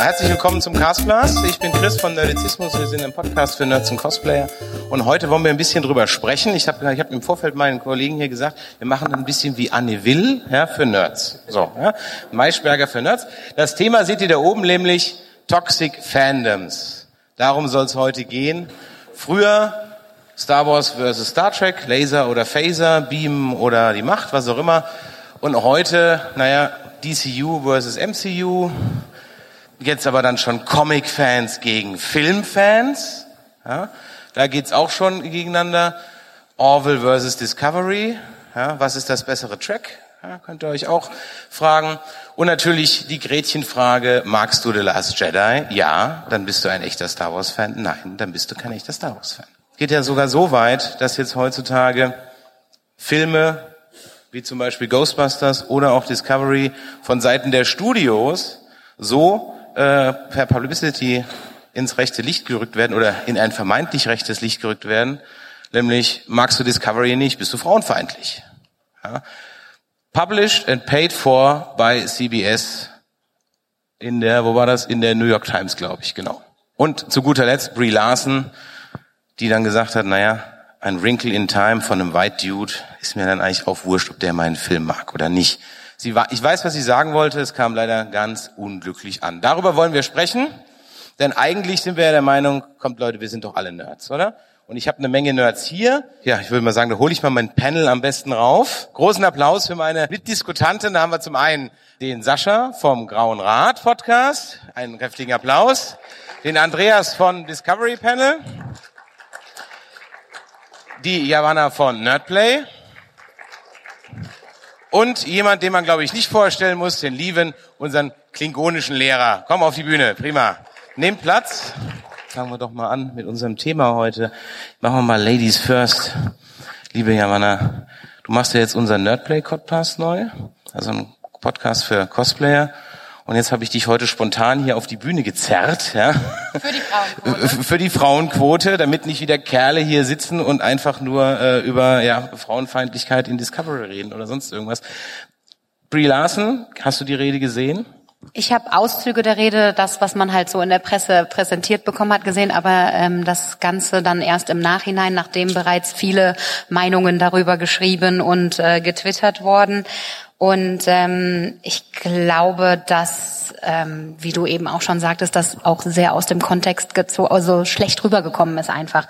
Herzlich willkommen zum Castblast. Ich bin Chris von Nerdizismus. Wir sind ein Podcast für Nerds und Cosplayer. Und heute wollen wir ein bisschen drüber sprechen. Ich habe ich hab im Vorfeld meinen Kollegen hier gesagt, wir machen ein bisschen wie Anne Will ja, für Nerds. So, ja, Maischberger für Nerds. Das Thema seht ihr da oben, nämlich Toxic Fandoms. Darum soll es heute gehen. Früher Star Wars versus Star Trek, Laser oder Phaser, Beam oder die Macht, was auch immer. Und heute, naja, DCU versus MCU, jetzt aber dann schon Comic-Fans gegen Film-Fans. Ja, da geht's auch schon gegeneinander. Orville versus Discovery. Ja, was ist das bessere Track? Ja, könnt ihr euch auch fragen. Und natürlich die Gretchenfrage, magst du The Last Jedi? Ja, dann bist du ein echter Star Wars-Fan. Nein, dann bist du kein echter Star Wars-Fan. Geht ja sogar so weit, dass jetzt heutzutage Filme wie zum Beispiel Ghostbusters oder auch Discovery von Seiten der Studios so äh, per Publicity ins rechte Licht gerückt werden oder in ein vermeintlich rechtes Licht gerückt werden, nämlich magst du Discovery nicht, bist du frauenfeindlich. Ja. Published and paid for by CBS in der, wo war das? In der New York Times, glaube ich, genau. Und zu guter Letzt Brie Larson, die dann gesagt hat, naja, ein Wrinkle in Time von einem White Dude ist mir dann eigentlich auch wurscht, ob der meinen Film mag oder nicht. Sie war, ich weiß, was sie sagen wollte, es kam leider ganz unglücklich an. Darüber wollen wir sprechen, denn eigentlich sind wir ja der Meinung, kommt Leute, wir sind doch alle Nerds, oder? Und ich habe eine Menge Nerds hier. Ja, ich würde mal sagen, da hole ich mal mein Panel am besten rauf. Großen Applaus für meine Mitdiskutanten. Da haben wir zum einen den Sascha vom Grauen Rat Podcast. Einen kräftigen Applaus. Den Andreas von Discovery Panel. Die Javanna von Nerdplay. Und jemand, den man, glaube ich, nicht vorstellen muss, den lieben, unseren klingonischen Lehrer. Komm auf die Bühne, prima. Nehmt Platz. Fangen wir doch mal an mit unserem Thema heute. Machen wir mal Ladies First. Liebe Javanna, du machst ja jetzt unseren Nerdplay-Podcast neu. Also ein Podcast für Cosplayer. Und jetzt habe ich dich heute spontan hier auf die Bühne gezerrt, ja. Für die Frauenquote. Für die Frauenquote, damit nicht wieder Kerle hier sitzen und einfach nur äh, über ja, Frauenfeindlichkeit in Discovery reden oder sonst irgendwas. Brie Larson, hast du die Rede gesehen? Ich habe Auszüge der Rede, das, was man halt so in der Presse präsentiert bekommen hat, gesehen, aber ähm, das Ganze dann erst im Nachhinein, nachdem bereits viele Meinungen darüber geschrieben und äh, getwittert worden. Und ähm, ich glaube, dass, ähm, wie du eben auch schon sagtest, das auch sehr aus dem Kontext gezogen, also schlecht rübergekommen ist einfach.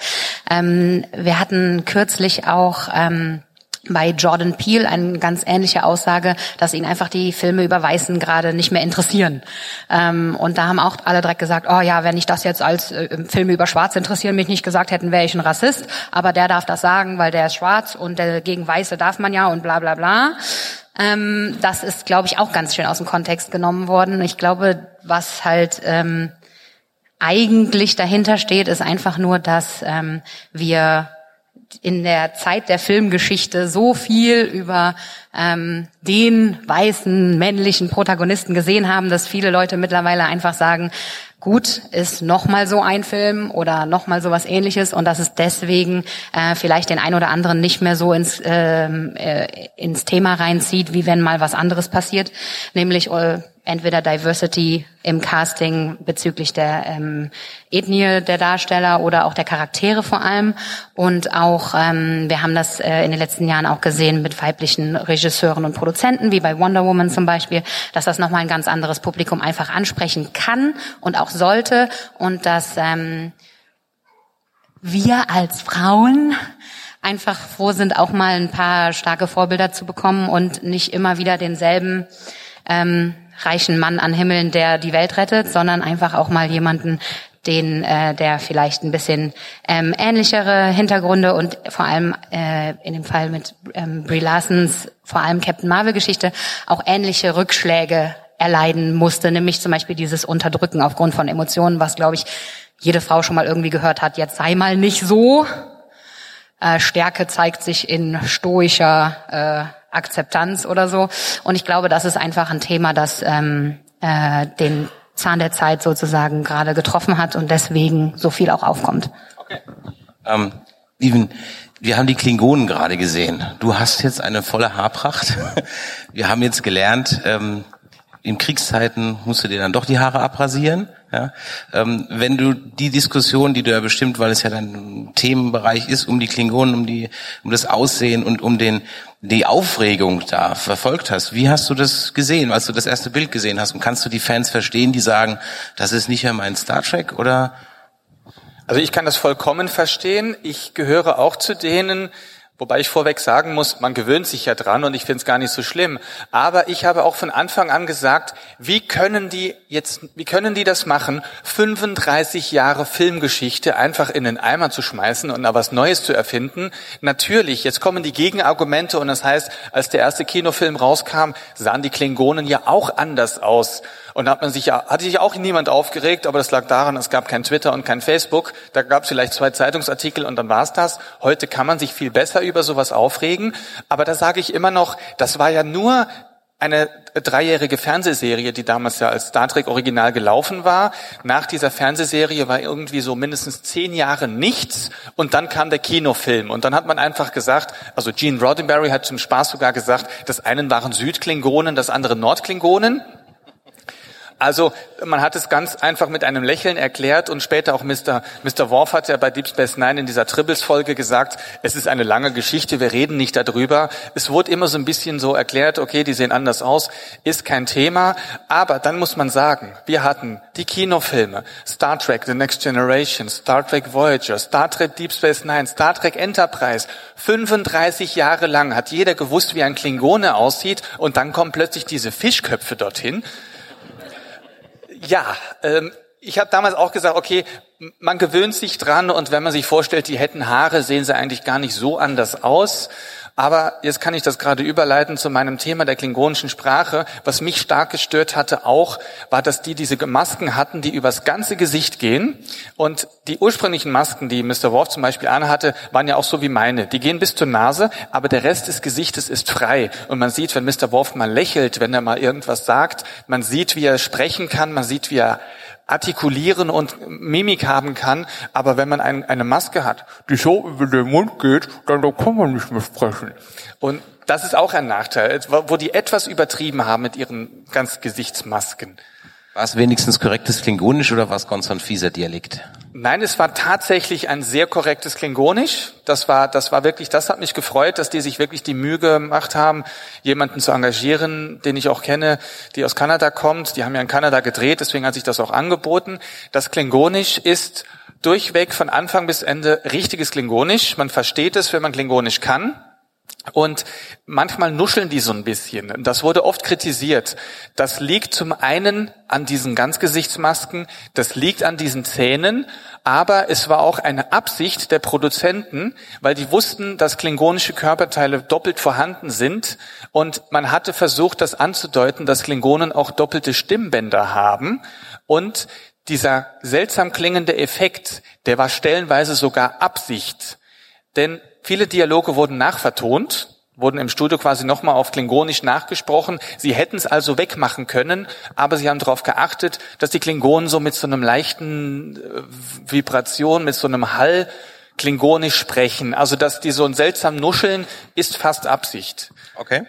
Ähm, wir hatten kürzlich auch ähm, bei Jordan Peele eine ganz ähnliche Aussage, dass ihn einfach die Filme über Weißen gerade nicht mehr interessieren. Ähm, und da haben auch alle direkt gesagt, oh ja, wenn ich das jetzt als äh, Filme über Schwarze interessieren mich nicht gesagt hätten, wäre ich ein Rassist. Aber der darf das sagen, weil der ist schwarz und der gegen Weiße darf man ja und bla bla bla. Ähm, das ist, glaube ich, auch ganz schön aus dem Kontext genommen worden. Ich glaube, was halt ähm, eigentlich dahinter steht, ist einfach nur, dass ähm, wir in der Zeit der Filmgeschichte so viel über ähm, den weißen männlichen Protagonisten gesehen haben, dass viele Leute mittlerweile einfach sagen, gut, ist nochmal so ein Film oder nochmal so was ähnliches und dass es deswegen äh, vielleicht den ein oder anderen nicht mehr so ins, ähm, äh, ins Thema reinzieht, wie wenn mal was anderes passiert, nämlich äh, entweder Diversity im Casting bezüglich der ähm, Ethnie der Darsteller oder auch der Charaktere vor allem. Und auch, ähm, wir haben das äh, in den letzten Jahren auch gesehen mit weiblichen Regisseuren und Produzenten, wie bei Wonder Woman zum Beispiel, dass das nochmal ein ganz anderes Publikum einfach ansprechen kann und auch sollte. Und dass ähm, wir als Frauen einfach froh sind, auch mal ein paar starke Vorbilder zu bekommen und nicht immer wieder denselben ähm, reichen Mann an Himmeln, der die Welt rettet, sondern einfach auch mal jemanden, den, äh, der vielleicht ein bisschen ähm, ähnlichere Hintergründe und vor allem äh, in dem Fall mit ähm, Brie Larsons, vor allem Captain Marvel Geschichte, auch ähnliche Rückschläge erleiden musste, nämlich zum Beispiel dieses Unterdrücken aufgrund von Emotionen, was glaube ich jede Frau schon mal irgendwie gehört hat. Jetzt sei mal nicht so. Äh, Stärke zeigt sich in stoischer Akzeptanz oder so. Und ich glaube, das ist einfach ein Thema, das ähm, äh, den Zahn der Zeit sozusagen gerade getroffen hat und deswegen so viel auch aufkommt. Okay. Ähm, Steven, wir haben die Klingonen gerade gesehen. Du hast jetzt eine volle Haarpracht. Wir haben jetzt gelernt, ähm, in Kriegszeiten musst du dir dann doch die Haare abrasieren. Ja? Ähm, wenn du die Diskussion, die du ja bestimmt, weil es ja dein Themenbereich ist, um die Klingonen, um die, um das Aussehen und um den die Aufregung da verfolgt hast, wie hast du das gesehen, als du das erste Bild gesehen hast? Und kannst du die Fans verstehen, die sagen, das ist nicht mehr mein Star Trek oder? Also ich kann das vollkommen verstehen. Ich gehöre auch zu denen, Wobei ich vorweg sagen muss, man gewöhnt sich ja dran und ich finde es gar nicht so schlimm. Aber ich habe auch von Anfang an gesagt, wie können die jetzt, wie können die das machen, 35 Jahre Filmgeschichte einfach in den Eimer zu schmeißen und da was Neues zu erfinden? Natürlich, jetzt kommen die Gegenargumente und das heißt, als der erste Kinofilm rauskam, sahen die Klingonen ja auch anders aus. Und da hat man sich ja, hatte sich auch niemand aufgeregt, aber das lag daran, es gab kein Twitter und kein Facebook. Da gab es vielleicht zwei Zeitungsartikel und dann war's das. Heute kann man sich viel besser über sowas aufregen. Aber da sage ich immer noch, das war ja nur eine dreijährige Fernsehserie, die damals ja als Star Trek Original gelaufen war. Nach dieser Fernsehserie war irgendwie so mindestens zehn Jahre nichts und dann kam der Kinofilm und dann hat man einfach gesagt, also Gene Roddenberry hat zum Spaß sogar gesagt, das einen waren Südklingonen, das andere Nordklingonen. Also man hat es ganz einfach mit einem Lächeln erklärt und später auch Mr. Mr. Worf hat ja bei Deep Space Nine in dieser Tribbles-Folge gesagt, es ist eine lange Geschichte, wir reden nicht darüber. Es wurde immer so ein bisschen so erklärt, okay, die sehen anders aus, ist kein Thema. Aber dann muss man sagen, wir hatten die Kinofilme, Star Trek The Next Generation, Star Trek Voyager, Star Trek Deep Space Nine, Star Trek Enterprise. 35 Jahre lang hat jeder gewusst, wie ein Klingone aussieht und dann kommen plötzlich diese Fischköpfe dorthin. Ja, ähm, ich habe damals auch gesagt, okay, man gewöhnt sich dran und wenn man sich vorstellt, die hätten Haare, sehen sie eigentlich gar nicht so anders aus. Aber jetzt kann ich das gerade überleiten zu meinem Thema der klingonischen Sprache. Was mich stark gestört hatte auch, war, dass die diese Masken hatten, die übers ganze Gesicht gehen. Und die ursprünglichen Masken, die Mr. Worf zum Beispiel anhatte, waren ja auch so wie meine. Die gehen bis zur Nase, aber der Rest des Gesichtes ist frei. Und man sieht, wenn Mr. Worf mal lächelt, wenn er mal irgendwas sagt, man sieht, wie er sprechen kann, man sieht, wie er artikulieren und Mimik haben kann, aber wenn man ein, eine Maske hat, die so über den Mund geht, dann da kann man nicht mehr sprechen. Und das ist auch ein Nachteil, wo die etwas übertrieben haben mit ihren ganz Gesichtsmasken. War es wenigstens korrektes Klingonisch oder war es ganz ein fieser Dialekt? Nein, es war tatsächlich ein sehr korrektes Klingonisch. Das war, das war wirklich, das hat mich gefreut, dass die sich wirklich die Mühe gemacht haben, jemanden zu engagieren, den ich auch kenne, die aus Kanada kommt. Die haben ja in Kanada gedreht, deswegen hat sich das auch angeboten. Das Klingonisch ist durchweg von Anfang bis Ende richtiges Klingonisch. Man versteht es, wenn man Klingonisch kann. Und manchmal nuscheln die so ein bisschen. Das wurde oft kritisiert. Das liegt zum einen an diesen Ganzgesichtsmasken, das liegt an diesen Zähnen, aber es war auch eine Absicht der Produzenten, weil die wussten, dass klingonische Körperteile doppelt vorhanden sind und man hatte versucht, das anzudeuten, dass Klingonen auch doppelte Stimmbänder haben und dieser seltsam klingende Effekt, der war stellenweise sogar Absicht. Denn Viele Dialoge wurden nachvertont, wurden im Studio quasi nochmal auf Klingonisch nachgesprochen. Sie hätten es also wegmachen können, aber sie haben darauf geachtet, dass die Klingonen so mit so einem leichten äh, Vibration, mit so einem Hall Klingonisch sprechen. Also dass die so ein seltsam nuscheln, ist fast Absicht. Okay.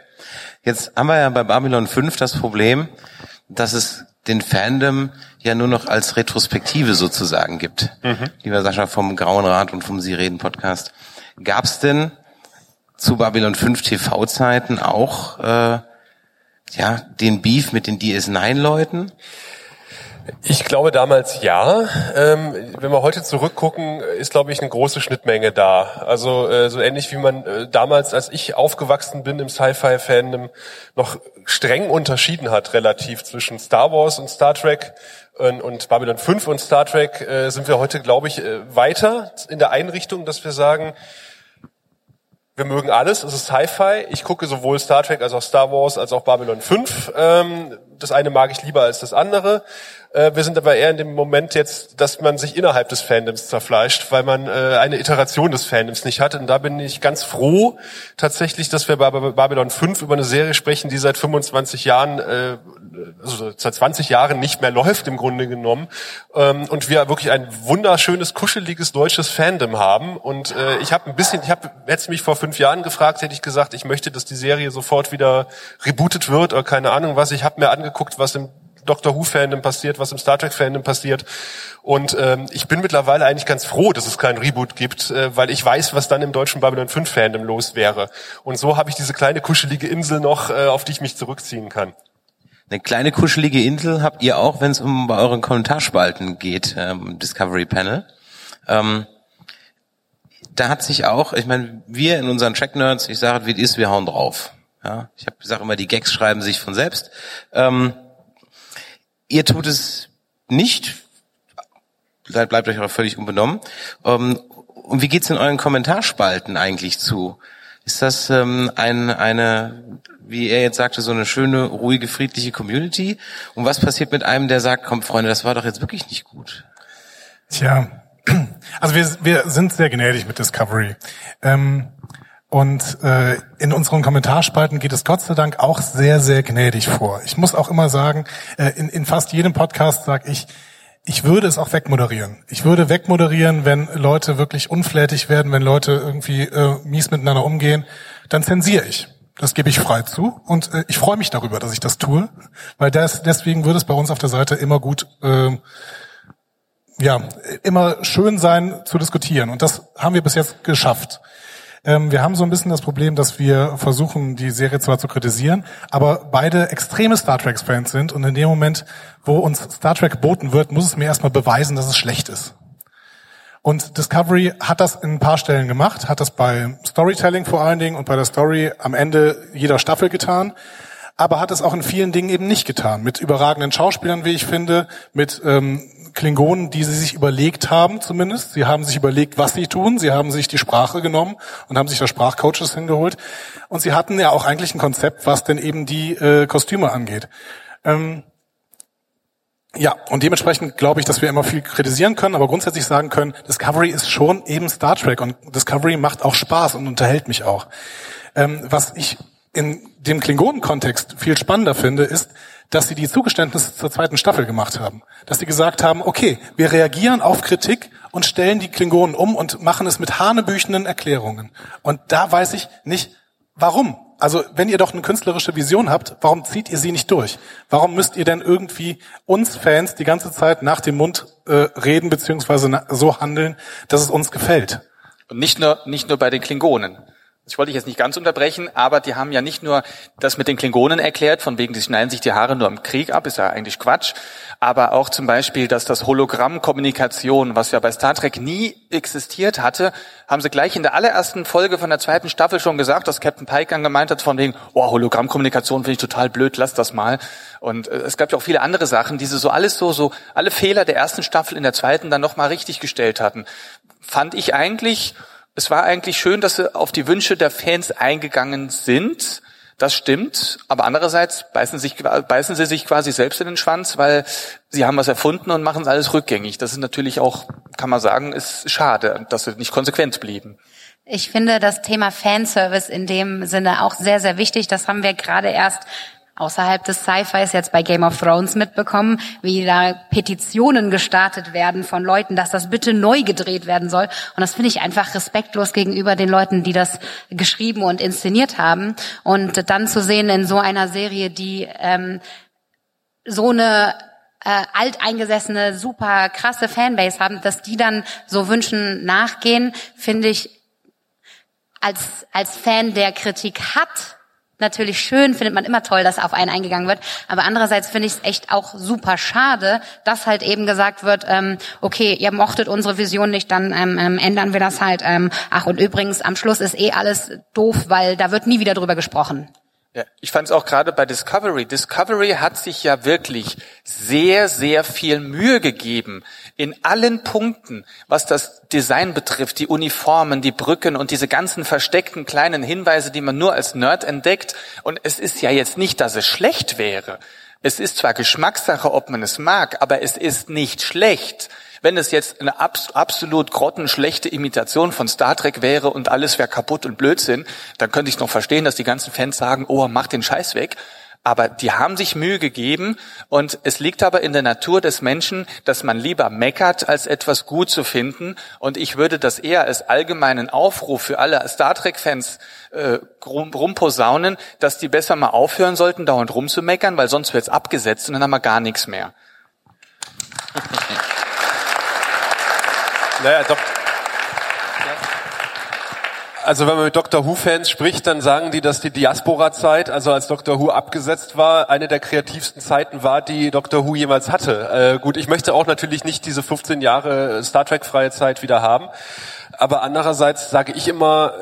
Jetzt haben wir ja bei Babylon 5 das Problem, dass es den Fandom ja nur noch als Retrospektive sozusagen gibt. Mhm. Lieber Sascha vom Grauen Rat und vom Sie reden Podcast. Gab es denn zu Babylon 5 TV-Zeiten auch äh, ja den Beef mit den DS9-Leuten? Ich glaube damals ja. Ähm, wenn wir heute zurückgucken, ist glaube ich eine große Schnittmenge da. Also äh, so ähnlich wie man äh, damals, als ich aufgewachsen bin im Sci-Fi-Fandom, noch streng unterschieden hat relativ zwischen Star Wars und Star Trek und, Babylon 5 und Star Trek, äh, sind wir heute glaube ich äh, weiter in der Einrichtung, dass wir sagen, wir mögen alles, es ist Sci-Fi. Ich gucke sowohl Star Trek als auch Star Wars als auch Babylon 5. Ähm, das eine mag ich lieber als das andere. Äh, wir sind aber eher in dem Moment jetzt, dass man sich innerhalb des Fandoms zerfleischt, weil man äh, eine Iteration des Fandoms nicht hat. Und da bin ich ganz froh tatsächlich, dass wir bei Babylon 5 über eine Serie sprechen, die seit 25 Jahren, äh, also seit 20 Jahren nicht mehr läuft im Grunde genommen. Ähm, und wir wirklich ein wunderschönes, kuscheliges deutsches Fandom haben. Und äh, ich habe ein bisschen, ich habe jetzt mich vor fünf Jahren gefragt, hätte ich gesagt, ich möchte, dass die Serie sofort wieder rebootet wird oder keine Ahnung was. Ich habe mir angeguckt, was im Doctor Who-Fandom passiert, was im Star Trek-Fandom passiert. Und ähm, ich bin mittlerweile eigentlich ganz froh, dass es keinen Reboot gibt, äh, weil ich weiß, was dann im deutschen Babylon 5 Fandom los wäre. Und so habe ich diese kleine kuschelige Insel noch, äh, auf die ich mich zurückziehen kann. Eine kleine kuschelige Insel habt ihr auch, wenn es um bei euren Kommentarspalten geht, ähm, Discovery Panel. Ähm, da hat sich auch, ich meine, wir in unseren Track Nerds, ich sage, wie es ist, wir hauen drauf. Ja, ich habe gesagt immer, die Gags schreiben sich von selbst. Ähm, Ihr tut es nicht, bleibt euch aber völlig unbenommen. Ähm, und wie geht's in euren Kommentarspalten eigentlich zu? Ist das ähm, ein, eine, wie er jetzt sagte, so eine schöne, ruhige, friedliche Community? Und was passiert mit einem, der sagt, komm Freunde, das war doch jetzt wirklich nicht gut? Tja, also wir, wir sind sehr gnädig mit Discovery. Ähm, und äh, in unseren Kommentarspalten geht es Gott sei Dank auch sehr, sehr gnädig vor. Ich muss auch immer sagen, äh, in, in fast jedem Podcast sage ich, ich würde es auch wegmoderieren. Ich würde wegmoderieren, wenn Leute wirklich unflätig werden, wenn Leute irgendwie äh, mies miteinander umgehen, dann zensiere ich. Das gebe ich frei zu und äh, ich freue mich darüber, dass ich das tue, weil das, deswegen würde es bei uns auf der Seite immer gut, äh, ja, immer schön sein zu diskutieren und das haben wir bis jetzt geschafft. Ähm, wir haben so ein bisschen das Problem, dass wir versuchen, die Serie zwar zu kritisieren, aber beide extreme Star Trek-Fans sind und in dem Moment, wo uns Star Trek geboten wird, muss es mir erstmal beweisen, dass es schlecht ist. Und Discovery hat das in ein paar Stellen gemacht, hat das bei Storytelling vor allen Dingen und bei der Story am Ende jeder Staffel getan, aber hat es auch in vielen Dingen eben nicht getan. Mit überragenden Schauspielern, wie ich finde, mit ähm, Klingonen, die sie sich überlegt haben zumindest. Sie haben sich überlegt, was sie tun. Sie haben sich die Sprache genommen und haben sich da Sprachcoaches hingeholt. Und sie hatten ja auch eigentlich ein Konzept, was denn eben die äh, Kostüme angeht. Ähm, ja, und dementsprechend glaube ich, dass wir immer viel kritisieren können, aber grundsätzlich sagen können, Discovery ist schon eben Star Trek und Discovery macht auch Spaß und unterhält mich auch. Ähm, was ich in dem Klingonen-Kontext viel spannender finde, ist, dass sie die Zugeständnisse zur zweiten Staffel gemacht haben. Dass sie gesagt haben, okay, wir reagieren auf Kritik und stellen die Klingonen um und machen es mit hanebüchenden Erklärungen. Und da weiß ich nicht, warum. Also wenn ihr doch eine künstlerische Vision habt, warum zieht ihr sie nicht durch? Warum müsst ihr denn irgendwie uns Fans die ganze Zeit nach dem Mund äh, reden beziehungsweise so handeln, dass es uns gefällt? Und nicht nur, nicht nur bei den Klingonen ich wollte dich jetzt nicht ganz unterbrechen, aber die haben ja nicht nur das mit den Klingonen erklärt, von wegen, die schneiden sich die Haare nur im Krieg ab, ist ja eigentlich Quatsch, aber auch zum Beispiel, dass das Hologrammkommunikation, was ja bei Star Trek nie existiert hatte, haben sie gleich in der allerersten Folge von der zweiten Staffel schon gesagt, dass Captain Pike angemeint hat, von wegen, oh, Hologrammkommunikation finde ich total blöd, lass das mal. Und äh, es gab ja auch viele andere Sachen, die sie so alles so, so, alle Fehler der ersten Staffel in der zweiten dann nochmal richtig gestellt hatten. Fand ich eigentlich, es war eigentlich schön, dass sie auf die Wünsche der Fans eingegangen sind. Das stimmt, aber andererseits beißen, sich, beißen sie sich quasi selbst in den Schwanz, weil sie haben was erfunden und machen es alles rückgängig. Das ist natürlich auch, kann man sagen, ist schade, dass sie nicht konsequent blieben. Ich finde das Thema Fanservice in dem Sinne auch sehr, sehr wichtig. Das haben wir gerade erst außerhalb des Sci-Fis jetzt bei Game of Thrones mitbekommen, wie da Petitionen gestartet werden von Leuten, dass das bitte neu gedreht werden soll. Und das finde ich einfach respektlos gegenüber den Leuten, die das geschrieben und inszeniert haben. Und dann zu sehen in so einer Serie, die ähm, so eine äh, alteingesessene, super krasse Fanbase haben, dass die dann so Wünschen nachgehen, finde ich als, als Fan, der Kritik hat, natürlich schön, findet man immer toll, dass auf einen eingegangen wird. Aber andererseits finde ich es echt auch super schade, dass halt eben gesagt wird, ähm, okay, ihr mochtet unsere Vision nicht, dann ähm, ähm, ändern wir das halt. Ähm, ach, und übrigens, am Schluss ist eh alles doof, weil da wird nie wieder drüber gesprochen. Ja, ich fand es auch gerade bei Discovery. Discovery hat sich ja wirklich sehr, sehr viel Mühe gegeben in allen Punkten, was das Design betrifft, die Uniformen, die Brücken und diese ganzen versteckten kleinen Hinweise, die man nur als Nerd entdeckt. Und es ist ja jetzt nicht, dass es schlecht wäre. Es ist zwar Geschmackssache, ob man es mag, aber es ist nicht schlecht. Wenn es jetzt eine absolut grottenschlechte Imitation von Star Trek wäre und alles wäre kaputt und Blödsinn, dann könnte ich noch verstehen, dass die ganzen Fans sagen, oh, mach den Scheiß weg. Aber die haben sich Mühe gegeben und es liegt aber in der Natur des Menschen, dass man lieber meckert, als etwas gut zu finden. Und ich würde das eher als allgemeinen Aufruf für alle Star Trek-Fans äh, rumposaunen, dass die besser mal aufhören sollten, dauernd rumzumeckern, weil sonst wird's abgesetzt und dann haben wir gar nichts mehr. Naja, doch. Also wenn man mit Dr. Who-Fans spricht, dann sagen die, dass die Diaspora-Zeit, also als Dr. Who abgesetzt war, eine der kreativsten Zeiten war, die Dr. Who jemals hatte. Äh, gut, ich möchte auch natürlich nicht diese 15 Jahre Star Trek-freie Zeit wieder haben. Aber andererseits sage ich immer,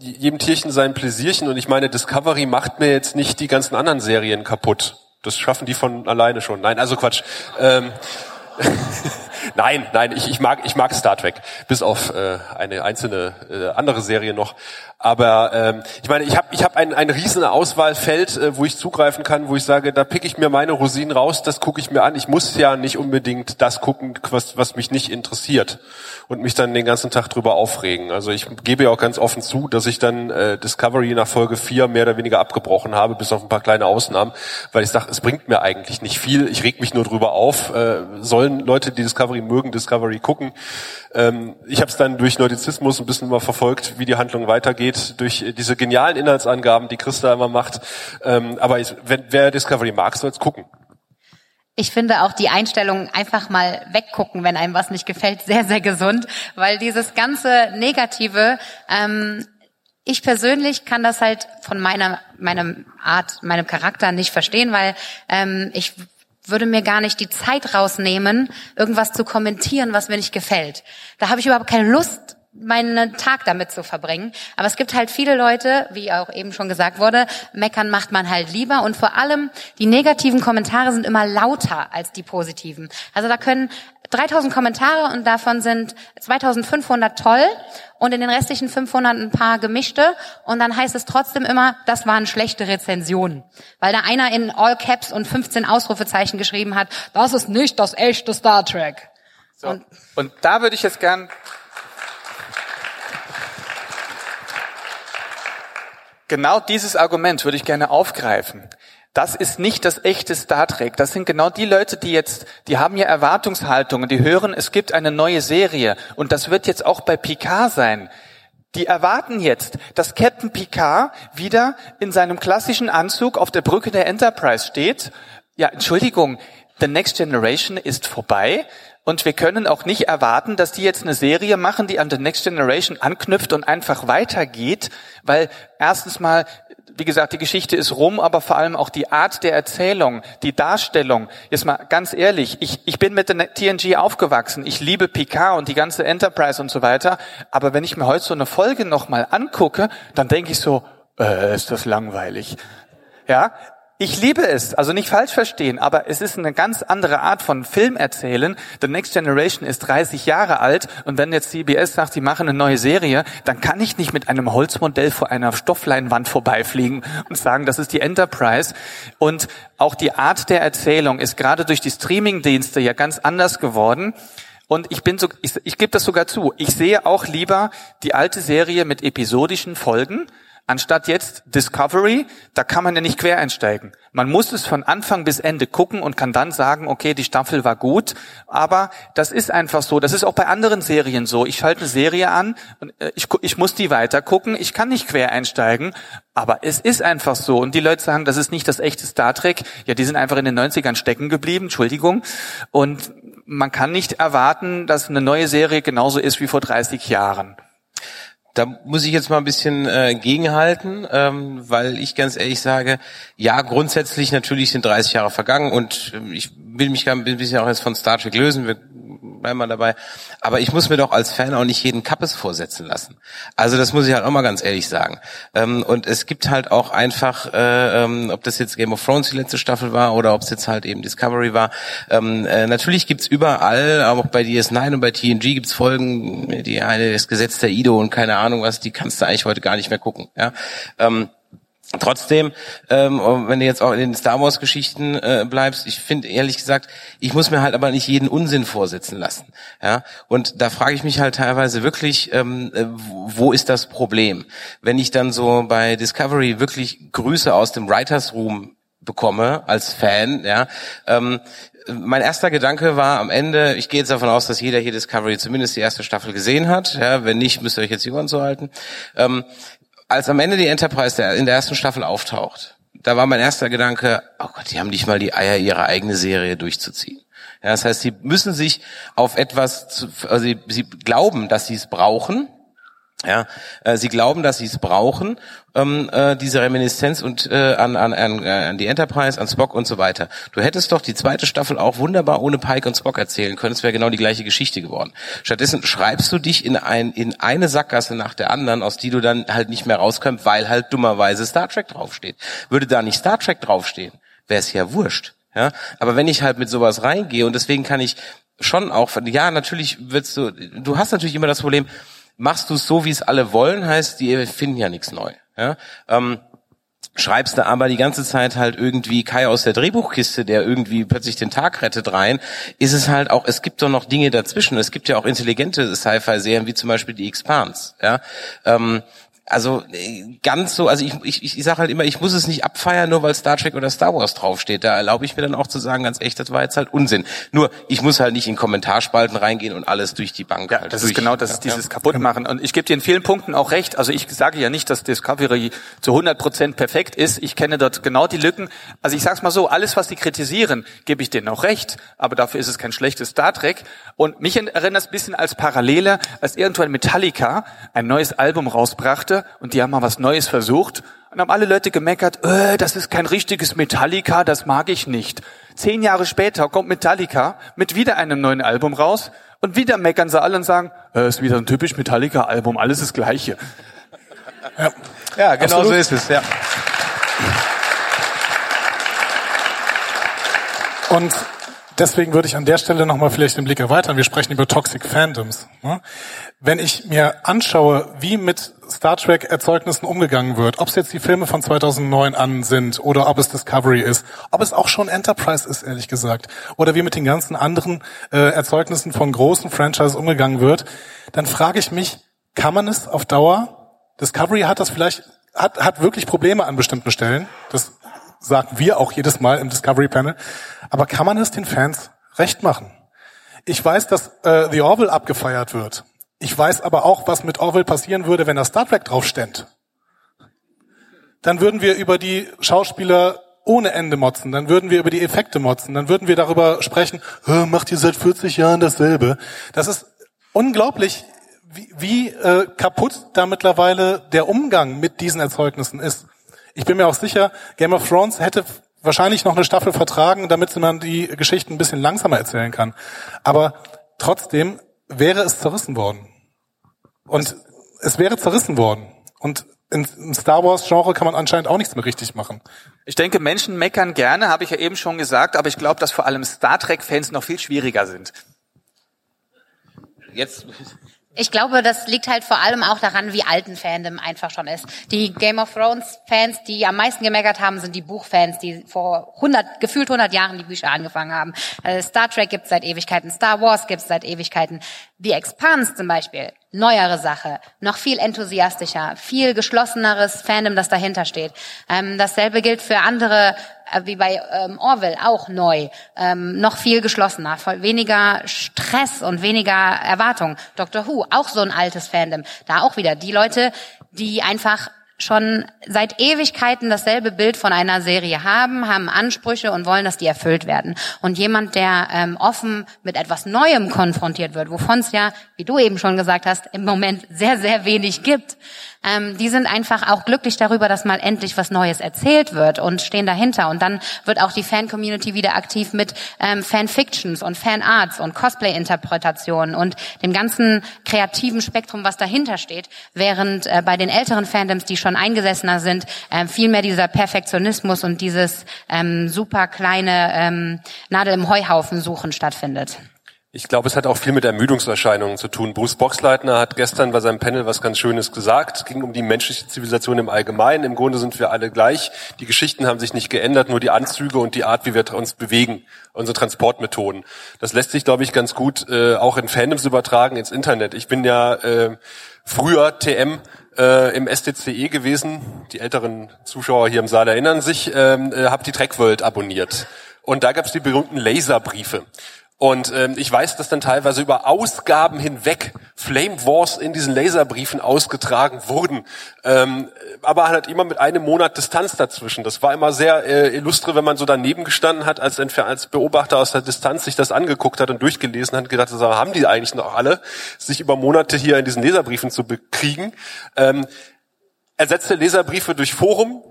äh, jedem Tierchen sein Pläsierchen. Und ich meine, Discovery macht mir jetzt nicht die ganzen anderen Serien kaputt. Das schaffen die von alleine schon. Nein, also Quatsch. Ähm, nein, nein, ich, ich mag ich mag Star Trek, bis auf äh, eine einzelne äh, andere Serie noch. Aber ähm, ich meine, ich habe ich hab ein, ein riesen Auswahlfeld, äh, wo ich zugreifen kann, wo ich sage, da pick ich mir meine Rosinen raus, das gucke ich mir an. Ich muss ja nicht unbedingt das gucken, was, was mich nicht interessiert und mich dann den ganzen Tag drüber aufregen. Also ich gebe ja auch ganz offen zu, dass ich dann äh, Discovery nach Folge 4 mehr oder weniger abgebrochen habe, bis auf ein paar kleine Ausnahmen, weil ich sage, es bringt mir eigentlich nicht viel. Ich reg mich nur drüber auf. Äh, sollen Leute, die Discovery mögen, Discovery gucken. Ähm, ich habe es dann durch Neudizismus ein bisschen mal verfolgt, wie die Handlung weitergeht, durch diese genialen Inhaltsangaben, die Christa immer macht. Ähm, aber ich, wenn, wer Discovery mag, soll es gucken. Ich finde auch die Einstellung einfach mal weggucken, wenn einem was nicht gefällt, sehr, sehr gesund, weil dieses ganze Negative, ähm, ich persönlich kann das halt von meiner, meiner Art, meinem Charakter nicht verstehen, weil ähm, ich würde mir gar nicht die Zeit rausnehmen, irgendwas zu kommentieren, was mir nicht gefällt. Da habe ich überhaupt keine Lust, meinen Tag damit zu verbringen. Aber es gibt halt viele Leute, wie auch eben schon gesagt wurde, meckern macht man halt lieber und vor allem die negativen Kommentare sind immer lauter als die positiven. Also da können 3000 Kommentare und davon sind 2500 toll und in den restlichen 500 ein paar gemischte und dann heißt es trotzdem immer, das waren schlechte Rezensionen. Weil da einer in All Caps und 15 Ausrufezeichen geschrieben hat, das ist nicht das echte Star Trek. So. Und, und da würde ich jetzt gern Genau dieses Argument würde ich gerne aufgreifen. Das ist nicht das echte Star Trek. Das sind genau die Leute, die jetzt, die haben ja Erwartungshaltungen, die hören, es gibt eine neue Serie und das wird jetzt auch bei Picard sein. Die erwarten jetzt, dass Captain Picard wieder in seinem klassischen Anzug auf der Brücke der Enterprise steht. Ja, Entschuldigung, The Next Generation ist vorbei. Und wir können auch nicht erwarten, dass die jetzt eine Serie machen, die an The Next Generation anknüpft und einfach weitergeht, weil erstens mal, wie gesagt, die Geschichte ist rum, aber vor allem auch die Art der Erzählung, die Darstellung. Jetzt mal ganz ehrlich, ich, ich bin mit der TNG aufgewachsen, ich liebe Picard und die ganze Enterprise und so weiter, aber wenn ich mir heute so eine Folge nochmal angucke, dann denke ich so, äh, ist das langweilig. Ja, ich liebe es, also nicht falsch verstehen, aber es ist eine ganz andere Art von Film erzählen. The Next Generation ist 30 Jahre alt und wenn jetzt CBS sagt, sie machen eine neue Serie, dann kann ich nicht mit einem Holzmodell vor einer Stoffleinwand vorbeifliegen und sagen, das ist die Enterprise. Und auch die Art der Erzählung ist gerade durch die Streamingdienste ja ganz anders geworden. Und ich bin so, ich, ich gebe das sogar zu. Ich sehe auch lieber die alte Serie mit episodischen Folgen, Anstatt jetzt Discovery, da kann man ja nicht quer einsteigen. Man muss es von Anfang bis Ende gucken und kann dann sagen, okay, die Staffel war gut. Aber das ist einfach so. Das ist auch bei anderen Serien so. Ich schalte eine Serie an und äh, ich, ich muss die weiter gucken. Ich kann nicht quer einsteigen. Aber es ist einfach so. Und die Leute sagen, das ist nicht das echte Star Trek. Ja, die sind einfach in den 90ern stecken geblieben. Entschuldigung. Und man kann nicht erwarten, dass eine neue Serie genauso ist wie vor 30 Jahren. Da muss ich jetzt mal ein bisschen äh, gegenhalten, ähm, weil ich ganz ehrlich sage, ja, grundsätzlich natürlich sind 30 Jahre vergangen und äh, ich will mich ein bisschen auch jetzt von Star Trek lösen. Wir mal dabei. Aber ich muss mir doch als Fan auch nicht jeden Kappes vorsetzen lassen. Also das muss ich halt auch mal ganz ehrlich sagen. Ähm, und es gibt halt auch einfach, äh, ähm, ob das jetzt Game of Thrones die letzte Staffel war oder ob es jetzt halt eben Discovery war. Ähm, äh, natürlich gibt's überall, auch bei DS9 und bei TNG gibt's Folgen, die eine das Gesetz der Ido und keine Ahnung was, die kannst du eigentlich heute gar nicht mehr gucken. Ja. Trotzdem, ähm, wenn du jetzt auch in den Star Wars Geschichten äh, bleibst, ich finde ehrlich gesagt, ich muss mir halt aber nicht jeden Unsinn vorsitzen lassen. Ja, und da frage ich mich halt teilweise wirklich, ähm, äh, wo ist das Problem? Wenn ich dann so bei Discovery wirklich Grüße aus dem Writers Room bekomme als Fan, ja, ähm, mein erster Gedanke war am Ende, ich gehe jetzt davon aus, dass jeder hier Discovery zumindest die erste Staffel gesehen hat. Ja, wenn nicht, müsst ihr euch jetzt die Ohren zuhalten. Ähm, als am Ende die Enterprise in der ersten Staffel auftaucht, da war mein erster Gedanke, oh Gott, die haben nicht mal die Eier, ihre eigene Serie durchzuziehen. Ja, das heißt, sie müssen sich auf etwas, zu, also sie, sie glauben, dass sie es brauchen, ja, äh, sie glauben, dass sie es brauchen, ähm, äh, diese Reminiszenz und äh, an, an, an, äh, an die Enterprise, an Spock und so weiter. Du hättest doch die zweite Staffel auch wunderbar ohne Pike und Spock erzählen können. Es wäre genau die gleiche Geschichte geworden. Stattdessen schreibst du dich in, ein, in eine Sackgasse nach der anderen, aus die du dann halt nicht mehr rauskommst, weil halt dummerweise Star Trek draufsteht. Würde da nicht Star Trek draufstehen, wäre es ja wurscht. Ja, aber wenn ich halt mit sowas reingehe und deswegen kann ich schon auch, ja, natürlich willst du, du hast natürlich immer das Problem, machst du es so, wie es alle wollen, heißt, die finden ja nichts neu. Ja? Ähm, schreibst du aber die ganze Zeit halt irgendwie Kai aus der Drehbuchkiste, der irgendwie plötzlich den Tag rettet rein, ist es halt auch, es gibt doch noch Dinge dazwischen. Es gibt ja auch intelligente Sci-Fi-Serien, wie zum Beispiel die Expanse. Ja? Ähm, also äh, ganz so, also ich, ich, ich sage halt immer, ich muss es nicht abfeiern, nur weil Star Trek oder Star Wars draufsteht. Da erlaube ich mir dann auch zu sagen, ganz echt, das war jetzt halt Unsinn. Nur, ich muss halt nicht in Kommentarspalten reingehen und alles durch die Bank. Ja, halt das durch, ist genau das, ist dieses Kaputtmachen. Und ich gebe dir in vielen Punkten auch recht. Also ich sage ja nicht, dass Discovery zu 100 Prozent perfekt ist. Ich kenne dort genau die Lücken. Also ich sage es mal so, alles, was die kritisieren, gebe ich denen auch recht. Aber dafür ist es kein schlechtes Star Trek. Und mich erinnert es ein bisschen als Parallele, als irgendwann Metallica ein neues Album rausbrachte und die haben mal was Neues versucht und haben alle Leute gemeckert, äh, das ist kein richtiges Metallica, das mag ich nicht. Zehn Jahre später kommt Metallica mit wieder einem neuen Album raus und wieder meckern sie alle und sagen, äh, ist wieder ein typisch Metallica-Album, alles das Gleiche. Ja, ja genau Absolut. so ist es, ja. Und deswegen würde ich an der Stelle nochmal vielleicht den Blick erweitern. Wir sprechen über Toxic Fandoms. Ne? Wenn ich mir anschaue, wie mit Star Trek Erzeugnissen umgegangen wird, ob es jetzt die Filme von 2009 an sind oder ob es Discovery ist, ob es auch schon Enterprise ist, ehrlich gesagt, oder wie mit den ganzen anderen äh, Erzeugnissen von großen Franchises umgegangen wird, dann frage ich mich, kann man es auf Dauer? Discovery hat das vielleicht, hat, hat wirklich Probleme an bestimmten Stellen. Das sagen wir auch jedes Mal im Discovery Panel. Aber kann man es den Fans recht machen? Ich weiß, dass äh, The Orville abgefeiert wird. Ich weiß aber auch, was mit Orwell passieren würde, wenn da Star Trek drauf ständ. Dann würden wir über die Schauspieler ohne Ende motzen, dann würden wir über die Effekte motzen, dann würden wir darüber sprechen, macht ihr seit 40 Jahren dasselbe. Das ist unglaublich, wie, wie äh, kaputt da mittlerweile der Umgang mit diesen Erzeugnissen ist. Ich bin mir auch sicher, Game of Thrones hätte wahrscheinlich noch eine Staffel vertragen, damit man die Geschichten ein bisschen langsamer erzählen kann. Aber trotzdem wäre es zerrissen worden. Und es wäre zerrissen worden. Und im Star Wars Genre kann man anscheinend auch nichts mehr richtig machen. Ich denke, Menschen meckern gerne, habe ich ja eben schon gesagt, aber ich glaube, dass vor allem Star Trek Fans noch viel schwieriger sind. Jetzt ich glaube, das liegt halt vor allem auch daran, wie alt ein Fandom einfach schon ist. Die Game of Thrones Fans, die am meisten gemeckert haben, sind die Buchfans, die vor 100, gefühlt 100 Jahren die Bücher angefangen haben. Äh, Star Trek gibt es seit Ewigkeiten, Star Wars gibt es seit Ewigkeiten. The Expanse zum Beispiel, neuere Sache, noch viel enthusiastischer, viel geschlosseneres Fandom, das dahinter steht. Ähm, dasselbe gilt für andere wie bei ähm, Orwell auch neu, ähm, noch viel geschlossener, weniger Stress und weniger Erwartung. Doctor Who, auch so ein altes Fandom. Da auch wieder die Leute, die einfach schon seit Ewigkeiten dasselbe Bild von einer Serie haben, haben Ansprüche und wollen, dass die erfüllt werden. Und jemand, der ähm, offen mit etwas Neuem konfrontiert wird, wovon es ja, wie du eben schon gesagt hast, im Moment sehr, sehr wenig gibt, ähm, die sind einfach auch glücklich darüber, dass mal endlich was Neues erzählt wird und stehen dahinter. Und dann wird auch die Fan-Community wieder aktiv mit ähm, Fanfictions und Fanarts und Cosplay-Interpretationen und dem ganzen kreativen Spektrum, was dahinter steht, während äh, bei den älteren Fandoms, die schon eingesessener sind, äh, viel dieser Perfektionismus und dieses ähm, super kleine ähm, Nadel im Heuhaufen suchen stattfindet. Ich glaube, es hat auch viel mit Ermüdungserscheinungen zu tun. Bruce Boxleitner hat gestern bei seinem Panel was ganz Schönes gesagt. Es ging um die menschliche Zivilisation im Allgemeinen. Im Grunde sind wir alle gleich. Die Geschichten haben sich nicht geändert, nur die Anzüge und die Art, wie wir uns bewegen, unsere Transportmethoden. Das lässt sich, glaube ich, ganz gut äh, auch in Fandoms übertragen ins Internet. Ich bin ja äh, früher TM äh, im STCE gewesen. Die älteren Zuschauer hier im Saal erinnern sich. Ähm, äh, habe die Trackworld abonniert. Und da gab es die berühmten Laserbriefe. Und ähm, ich weiß, dass dann teilweise über Ausgaben hinweg Flame Wars in diesen Laserbriefen ausgetragen wurden, ähm, aber halt immer mit einem Monat Distanz dazwischen. Das war immer sehr äh, illustre, wenn man so daneben gestanden hat, als, als Beobachter aus der Distanz sich das angeguckt hat und durchgelesen hat, gedacht, so, haben die eigentlich noch alle, sich über Monate hier in diesen Laserbriefen zu bekriegen. Ähm, ersetzte Leserbriefe durch Forum,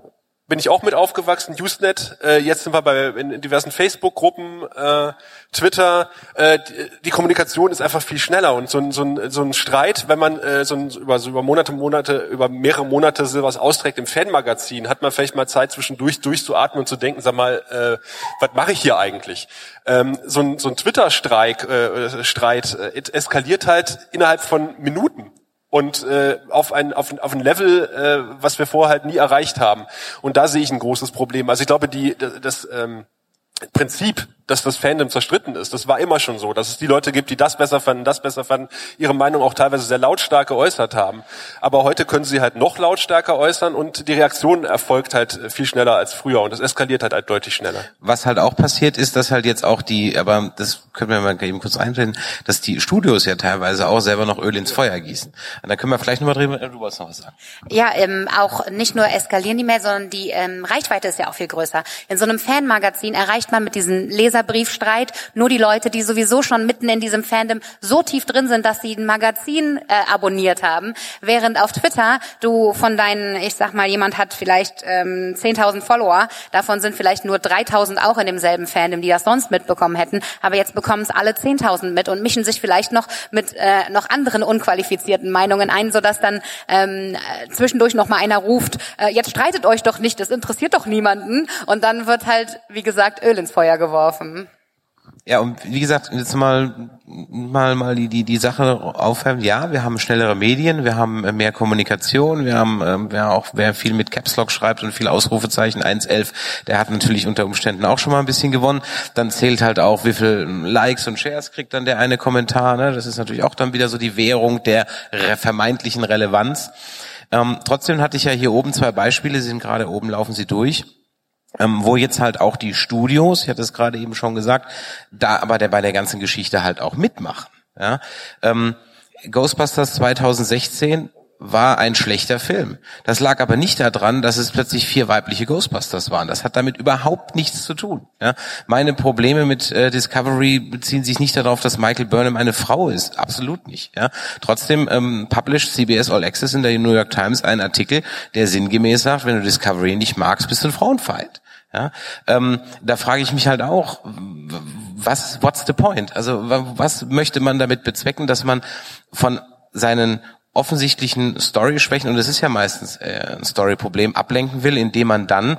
bin ich auch mit aufgewachsen, Usenet, äh, jetzt sind wir bei in, in diversen Facebook-Gruppen, äh, Twitter, äh, die, die, Kommunikation ist einfach viel schneller und so ein, so ein, so ein Streit, wenn man äh, so, ein, über, so über Monate, Monate, über mehrere Monate sowas austrägt im Fanmagazin, hat man vielleicht mal Zeit zwischendurch durchzuatmen und zu denken, sag mal, äh, was mache ich hier eigentlich? Ähm, so ein, so ein Twitter-Streit äh, Streit, äh, eskaliert halt innerhalb von Minuten und äh, auf, ein, auf, auf ein Level, äh, was wir vorher halt nie erreicht haben. Und da sehe ich ein großes Problem. Also ich glaube, die, das, das ähm, Prinzip, dass das Fandom zerstritten ist. Das war immer schon so, dass es die Leute gibt, die das besser fanden, das besser fanden, ihre Meinung auch teilweise sehr lautstark geäußert haben. Aber heute können sie halt noch lautstärker äußern und die Reaktion erfolgt halt viel schneller als früher und es eskaliert halt, halt deutlich schneller. Was halt auch passiert ist, dass halt jetzt auch die, aber das können wir mal eben kurz einblenden, dass die Studios ja teilweise auch selber noch Öl ins Feuer gießen. Und da können wir vielleicht nochmal drüber, du wolltest noch was sagen. Ja, ähm, auch nicht nur eskalieren die mehr, sondern die ähm, Reichweite ist ja auch viel größer. In so einem Fanmagazin erreicht man mit diesem Leserbriefstreit nur die Leute, die sowieso schon mitten in diesem Fandom so tief drin sind, dass sie ein Magazin äh, abonniert haben, während auf Twitter du von deinen, ich sag mal, jemand hat vielleicht ähm, 10.000 Follower, davon sind vielleicht nur 3.000 auch in demselben Fandom, die das sonst mitbekommen hätten, aber jetzt bekommen es alle 10.000 mit und mischen sich vielleicht noch mit äh, noch anderen unqualifizierten Meinungen ein, sodass dann ähm, zwischendurch noch mal einer ruft, äh, jetzt streitet euch doch nicht, das interessiert doch niemanden. Und dann wird halt, wie gesagt, Öl ins Feuer geworfen. Ja, und wie gesagt, jetzt mal mal mal die die die Sache aufhören. Ja, wir haben schnellere Medien, wir haben mehr Kommunikation, wir haben ähm, wer auch wer viel mit Caps Lock schreibt und viel Ausrufezeichen 111, der hat natürlich unter Umständen auch schon mal ein bisschen gewonnen. Dann zählt halt auch, wie viel Likes und Shares kriegt dann der eine Kommentar. Ne? Das ist natürlich auch dann wieder so die Währung der vermeintlichen Relevanz. Ähm, trotzdem hatte ich ja hier oben zwei Beispiele, sie sind gerade oben, laufen sie durch ähm, wo jetzt halt auch die Studios, ich hatte es gerade eben schon gesagt, da aber der bei der ganzen Geschichte halt auch mitmachen. Ja? Ähm, Ghostbusters 2016 war ein schlechter Film. Das lag aber nicht daran, dass es plötzlich vier weibliche Ghostbusters waren. Das hat damit überhaupt nichts zu tun. Ja? Meine Probleme mit äh, Discovery beziehen sich nicht darauf, dass Michael Burnham eine Frau ist. Absolut nicht. Ja? Trotzdem ähm, published CBS All Access in der New York Times einen Artikel, der sinngemäß sagt, wenn du Discovery nicht magst, bist du ein Frauenfeind. Ja, ähm, da frage ich mich halt auch, was, what's the point? Also was möchte man damit bezwecken, dass man von seinen offensichtlichen Story-Schwächen, und das ist ja meistens äh, ein Story-Problem, ablenken will, indem man dann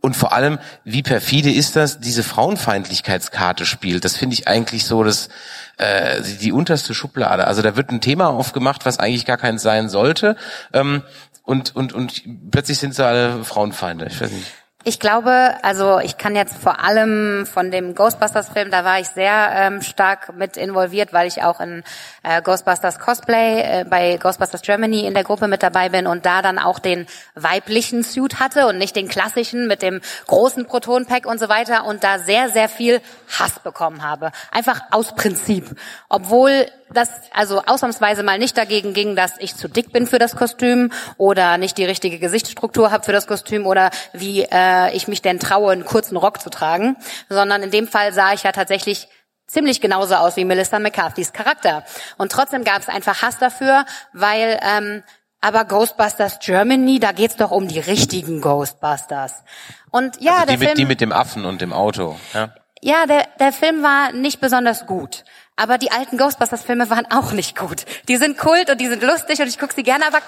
und vor allem, wie perfide ist das, diese Frauenfeindlichkeitskarte spielt. Das finde ich eigentlich so das, äh, die unterste Schublade. Also da wird ein Thema aufgemacht, was eigentlich gar keins sein sollte. Ähm, und, und, und plötzlich sind sie alle Frauenfeinde. Ich weiß nicht. Ich glaube, also ich kann jetzt vor allem von dem Ghostbusters-Film, da war ich sehr ähm, stark mit involviert, weil ich auch in äh, Ghostbusters Cosplay äh, bei Ghostbusters Germany in der Gruppe mit dabei bin und da dann auch den weiblichen Suit hatte und nicht den klassischen mit dem großen Proton-Pack und so weiter und da sehr, sehr viel Hass bekommen habe. Einfach aus Prinzip. Obwohl das also ausnahmsweise mal nicht dagegen ging, dass ich zu dick bin für das Kostüm oder nicht die richtige Gesichtsstruktur habe für das Kostüm oder wie äh, ich mich denn traue, einen kurzen Rock zu tragen, sondern in dem Fall sah ich ja tatsächlich ziemlich genauso aus wie Melissa McCarthy's Charakter. Und trotzdem gab es einfach Hass dafür, weil ähm, aber Ghostbusters Germany, da geht's doch um die richtigen Ghostbusters. Und ja, also die der mit, Film, die mit dem Affen und dem Auto. Ja, ja der, der Film war nicht besonders gut. Aber die alten Ghostbusters-Filme waren auch nicht gut. Die sind kult und die sind lustig und ich gucke sie gerne, aber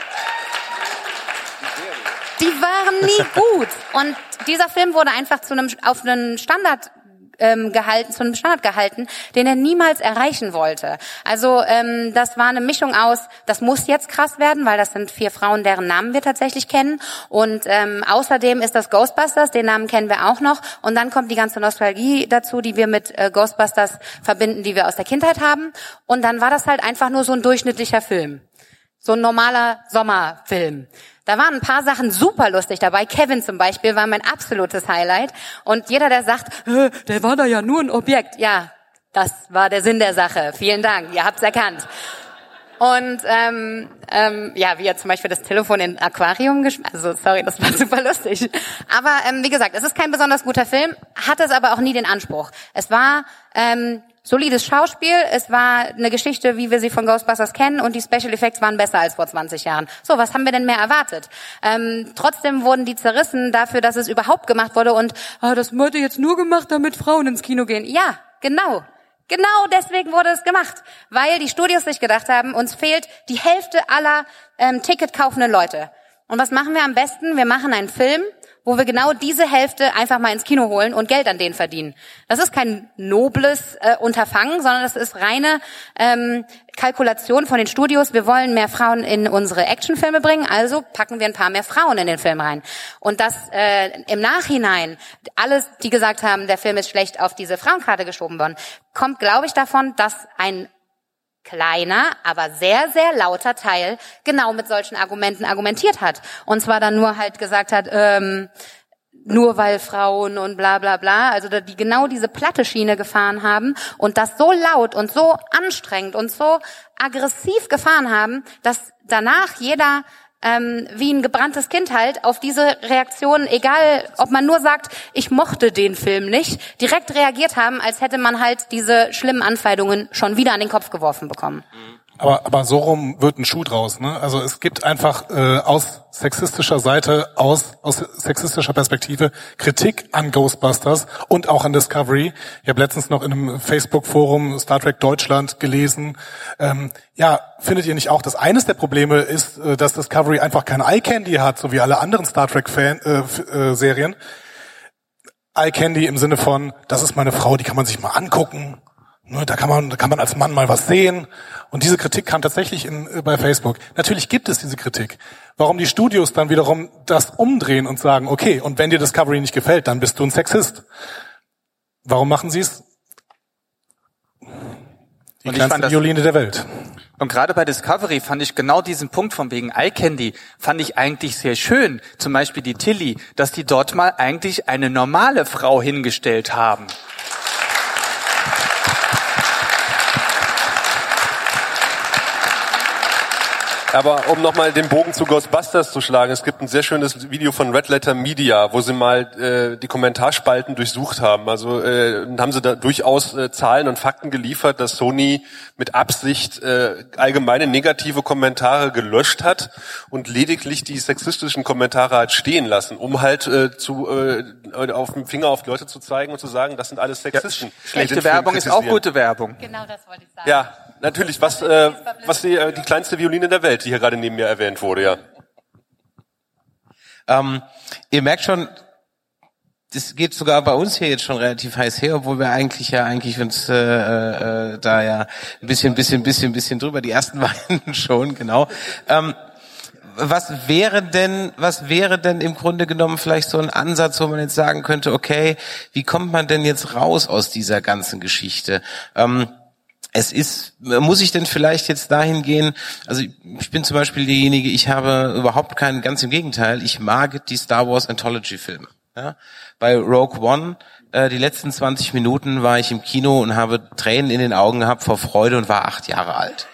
die waren nie gut. Und dieser Film wurde einfach zu einem auf einen Standard ähm, gehalten, zu einem Standard gehalten, den er niemals erreichen wollte. Also ähm, das war eine Mischung aus, das muss jetzt krass werden, weil das sind vier Frauen, deren Namen wir tatsächlich kennen. Und ähm, außerdem ist das Ghostbusters, den Namen kennen wir auch noch. Und dann kommt die ganze Nostalgie dazu, die wir mit äh, Ghostbusters verbinden, die wir aus der Kindheit haben. Und dann war das halt einfach nur so ein durchschnittlicher Film. So ein normaler Sommerfilm. Da waren ein paar Sachen super lustig dabei. Kevin zum Beispiel war mein absolutes Highlight. Und jeder, der sagt, "Äh, der war da ja nur ein Objekt. Ja, das war der Sinn der Sache. Vielen Dank, ihr habt's erkannt. Und ähm, ähm, ja, wie er zum Beispiel das Telefon in ein Aquarium geschmissen. Also sorry, das war super lustig. Aber ähm, wie gesagt, es ist kein besonders guter Film, hat es aber auch nie den Anspruch. Es war ähm, solides Schauspiel, es war eine Geschichte, wie wir sie von Ghostbusters kennen und die Special Effects waren besser als vor 20 Jahren. So, was haben wir denn mehr erwartet? Ähm, trotzdem wurden die zerrissen dafür, dass es überhaupt gemacht wurde und ah, das wurde jetzt nur gemacht, damit Frauen ins Kino gehen. Ja, genau. Genau deswegen wurde es gemacht, weil die Studios sich gedacht haben, uns fehlt die Hälfte aller ähm, Ticket kaufenden Leute. Und was machen wir am besten? Wir machen einen Film, wo wir genau diese Hälfte einfach mal ins Kino holen und Geld an denen verdienen. Das ist kein nobles äh, Unterfangen, sondern das ist reine ähm, Kalkulation von den Studios. Wir wollen mehr Frauen in unsere Actionfilme bringen, also packen wir ein paar mehr Frauen in den Film rein. Und das äh, im Nachhinein, alles, die gesagt haben, der Film ist schlecht auf diese Frauenkarte geschoben worden, kommt, glaube ich, davon, dass ein kleiner, aber sehr, sehr lauter Teil genau mit solchen Argumenten argumentiert hat. Und zwar dann nur halt gesagt hat, ähm, nur weil Frauen und bla bla bla, also die genau diese platte Schiene gefahren haben und das so laut und so anstrengend und so aggressiv gefahren haben, dass danach jeder ähm, wie ein gebranntes Kind halt auf diese Reaktion, egal ob man nur sagt, ich mochte den Film nicht, direkt reagiert haben, als hätte man halt diese schlimmen Anfeindungen schon wieder an den Kopf geworfen bekommen. Aber, aber so rum wird ein Schuh draus. Ne? Also es gibt einfach äh, aus sexistischer Seite, aus, aus sexistischer Perspektive Kritik an Ghostbusters und auch an Discovery. Ich habe letztens noch in einem Facebook-Forum Star Trek Deutschland gelesen. Ähm, ja, findet ihr nicht auch, dass eines der Probleme ist, äh, dass Discovery einfach kein Eye Candy hat, so wie alle anderen Star Trek-Serien? Äh, Eye Candy im Sinne von, das ist meine Frau, die kann man sich mal angucken. Ne, da kann man, da kann man als Mann mal was sehen. Und diese Kritik kam tatsächlich in, äh, bei Facebook. Natürlich gibt es diese Kritik. Warum die Studios dann wiederum das umdrehen und sagen, okay, und wenn dir Discovery nicht gefällt, dann bist du ein Sexist. Warum machen sie es? Die Und kleinste das- Violine der Welt. Und gerade bei Discovery fand ich genau diesen Punkt von wegen Eye Candy, fand ich eigentlich sehr schön. Zum Beispiel die Tilly, dass die dort mal eigentlich eine normale Frau hingestellt haben. Aber um nochmal den Bogen zu Ghostbusters zu schlagen, es gibt ein sehr schönes Video von Red Letter Media, wo sie mal äh, die Kommentarspalten durchsucht haben. Also äh, haben sie da durchaus äh, Zahlen und Fakten geliefert, dass Sony mit Absicht äh, allgemeine negative Kommentare gelöscht hat und lediglich die sexistischen Kommentare hat stehen lassen, um halt äh, zu äh, auf dem Finger auf die Leute zu zeigen und zu sagen, das sind alles Sexisten. die Schlechte Werbung ist auch gute Werbung. Genau das wollte ich sagen. Ja, natürlich. Was, äh, was die, äh, die kleinste Violine der Welt, die hier gerade neben mir erwähnt wurde, ja. Ähm, ihr merkt schon, das geht sogar bei uns hier jetzt schon relativ heiß her, obwohl wir eigentlich ja eigentlich uns äh, äh, da ja ein bisschen, bisschen, bisschen, bisschen drüber. Die ersten waren schon genau. Ähm, was wäre denn, was wäre denn im Grunde genommen vielleicht so ein Ansatz, wo man jetzt sagen könnte, okay, wie kommt man denn jetzt raus aus dieser ganzen Geschichte? Ähm, es ist, muss ich denn vielleicht jetzt dahin gehen, also ich bin zum Beispiel derjenige, ich habe überhaupt keinen, ganz im Gegenteil, ich mag die Star Wars Anthology Filme. Ja? Bei Rogue One, äh, die letzten 20 Minuten war ich im Kino und habe Tränen in den Augen gehabt vor Freude und war acht Jahre alt.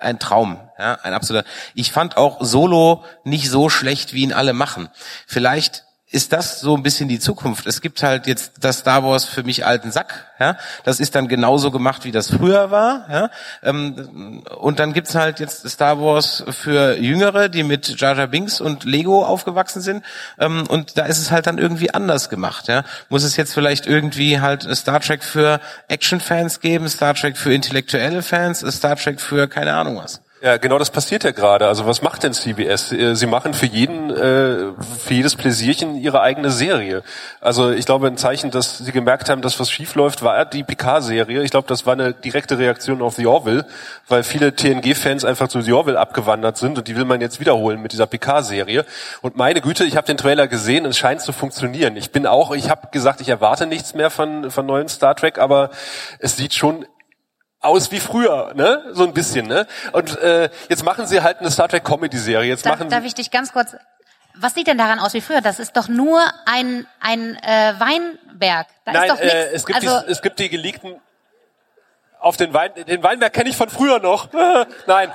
Ein Traum, ja, ein absoluter. Ich fand auch Solo nicht so schlecht, wie ihn alle machen. Vielleicht ist das so ein bisschen die Zukunft. Es gibt halt jetzt das Star Wars für mich alten Sack, ja. Das ist dann genauso gemacht, wie das früher war, ja. Ähm, Und dann gibt's halt jetzt Star Wars für Jüngere, die mit Jar Jar Binks und Lego aufgewachsen sind. Ähm, Und da ist es halt dann irgendwie anders gemacht, ja. Muss es jetzt vielleicht irgendwie halt Star Trek für Action-Fans geben, Star Trek für intellektuelle Fans, Star Trek für keine Ahnung was. Ja, genau das passiert ja gerade. Also was macht denn CBS? Äh, sie machen für jeden, äh, für jedes Pläsierchen ihre eigene Serie. Also ich glaube, ein Zeichen, dass sie gemerkt haben, dass was schief läuft, war die Picard-Serie. Ich glaube, das war eine direkte Reaktion auf The Orville, weil viele TNG-Fans einfach zu The Orville abgewandert sind und die will man jetzt wiederholen mit dieser Picard-Serie. Und meine Güte, ich habe den Trailer gesehen, es scheint zu funktionieren. Ich bin auch, ich habe gesagt, ich erwarte nichts mehr von, von neuen Star Trek, aber es sieht schon aus wie früher, ne? So ein bisschen, ne? Und äh, jetzt machen sie halt eine Star Trek Comedy Serie. Jetzt Da, machen darf ich dich ganz kurz was sieht denn daran aus wie früher? Das ist doch nur ein ein äh, Weinberg. Da Nein, ist doch nichts. äh, es gibt also, die, es gibt die geleakten auf den Wein den Weinberg kenne ich von früher noch. Nein.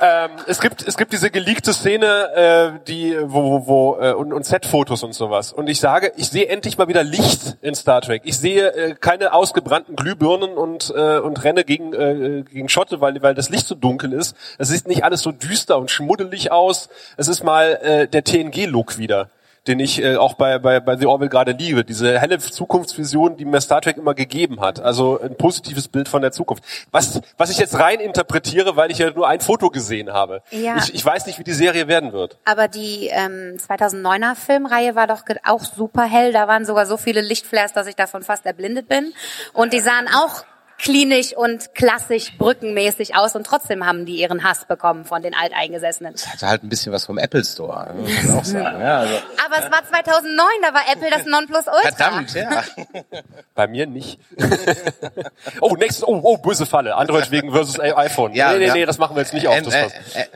Ähm, es gibt es gibt diese geleakte Szene, äh, die wo wo äh, und, und Set-Fotos und sowas. Und ich sage, ich sehe endlich mal wieder Licht in Star Trek. Ich sehe äh, keine ausgebrannten Glühbirnen und äh, und renne gegen äh, gegen Schotte, weil weil das Licht so dunkel ist. Es sieht nicht alles so düster und schmuddelig aus. Es ist mal äh, der TNG-Look wieder den ich äh, auch bei, bei, bei The Orville gerade liebe. Diese helle Zukunftsvision, die mir Star Trek immer gegeben hat. Also ein positives Bild von der Zukunft. Was, was ich jetzt rein interpretiere, weil ich ja nur ein Foto gesehen habe. Ja. Ich, ich weiß nicht, wie die Serie werden wird. aber die ähm, 2009er Filmreihe war doch auch super hell. Da waren sogar so viele Lichtflares, dass ich davon fast erblindet bin. Und die sahen auch klinisch und klassisch brückenmäßig aus und trotzdem haben die ihren Hass bekommen von den Alteingesessenen. Hatte halt ein bisschen was vom Apple Store, muss man auch sagen. Ja, also, Aber es war 2009, da war Apple das Nonplusultra. verdammt, ja. Bei mir nicht. oh, nächstes, oh, oh, böse Falle. Android wegen versus iPhone. Ja, nee, nee, ja. nee, das machen wir jetzt nicht auf. Ähm, Das äh, passt. äh,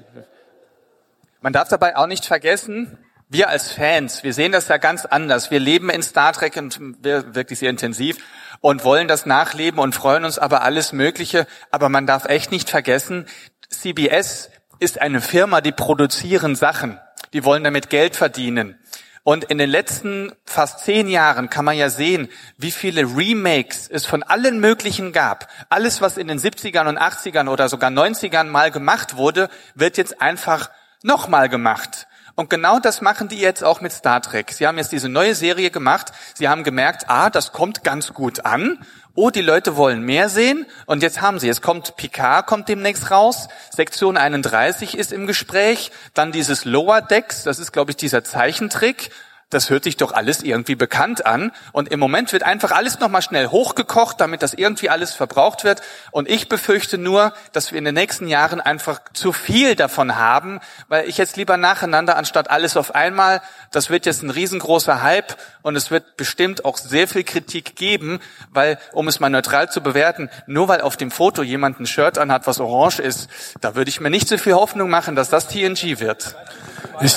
Man darf dabei auch nicht vergessen, wir als Fans, wir sehen das ja ganz anders. Wir leben in Star Trek und wir wirklich sehr intensiv und wollen das nachleben und freuen uns aber alles Mögliche. Aber man darf echt nicht vergessen, CBS ist eine Firma, die produzieren Sachen. Die wollen damit Geld verdienen. Und in den letzten fast zehn Jahren kann man ja sehen, wie viele Remakes es von allen möglichen gab. Alles, was in den 70ern und 80ern oder sogar 90ern mal gemacht wurde, wird jetzt einfach nochmal gemacht. Und genau das machen die jetzt auch mit Star Trek. Sie haben jetzt diese neue Serie gemacht. Sie haben gemerkt, ah, das kommt ganz gut an. Oh, die Leute wollen mehr sehen. Und jetzt haben sie, es kommt Picard, kommt demnächst raus. Sektion 31 ist im Gespräch. Dann dieses Lower Decks, das ist, glaube ich, dieser Zeichentrick. Das hört sich doch alles irgendwie bekannt an. Und im Moment wird einfach alles nochmal schnell hochgekocht, damit das irgendwie alles verbraucht wird. Und ich befürchte nur, dass wir in den nächsten Jahren einfach zu viel davon haben, weil ich jetzt lieber nacheinander anstatt alles auf einmal, das wird jetzt ein riesengroßer Hype und es wird bestimmt auch sehr viel Kritik geben, weil, um es mal neutral zu bewerten, nur weil auf dem Foto jemand ein Shirt anhat, was orange ist, da würde ich mir nicht so viel Hoffnung machen, dass das TNG wird. Ich,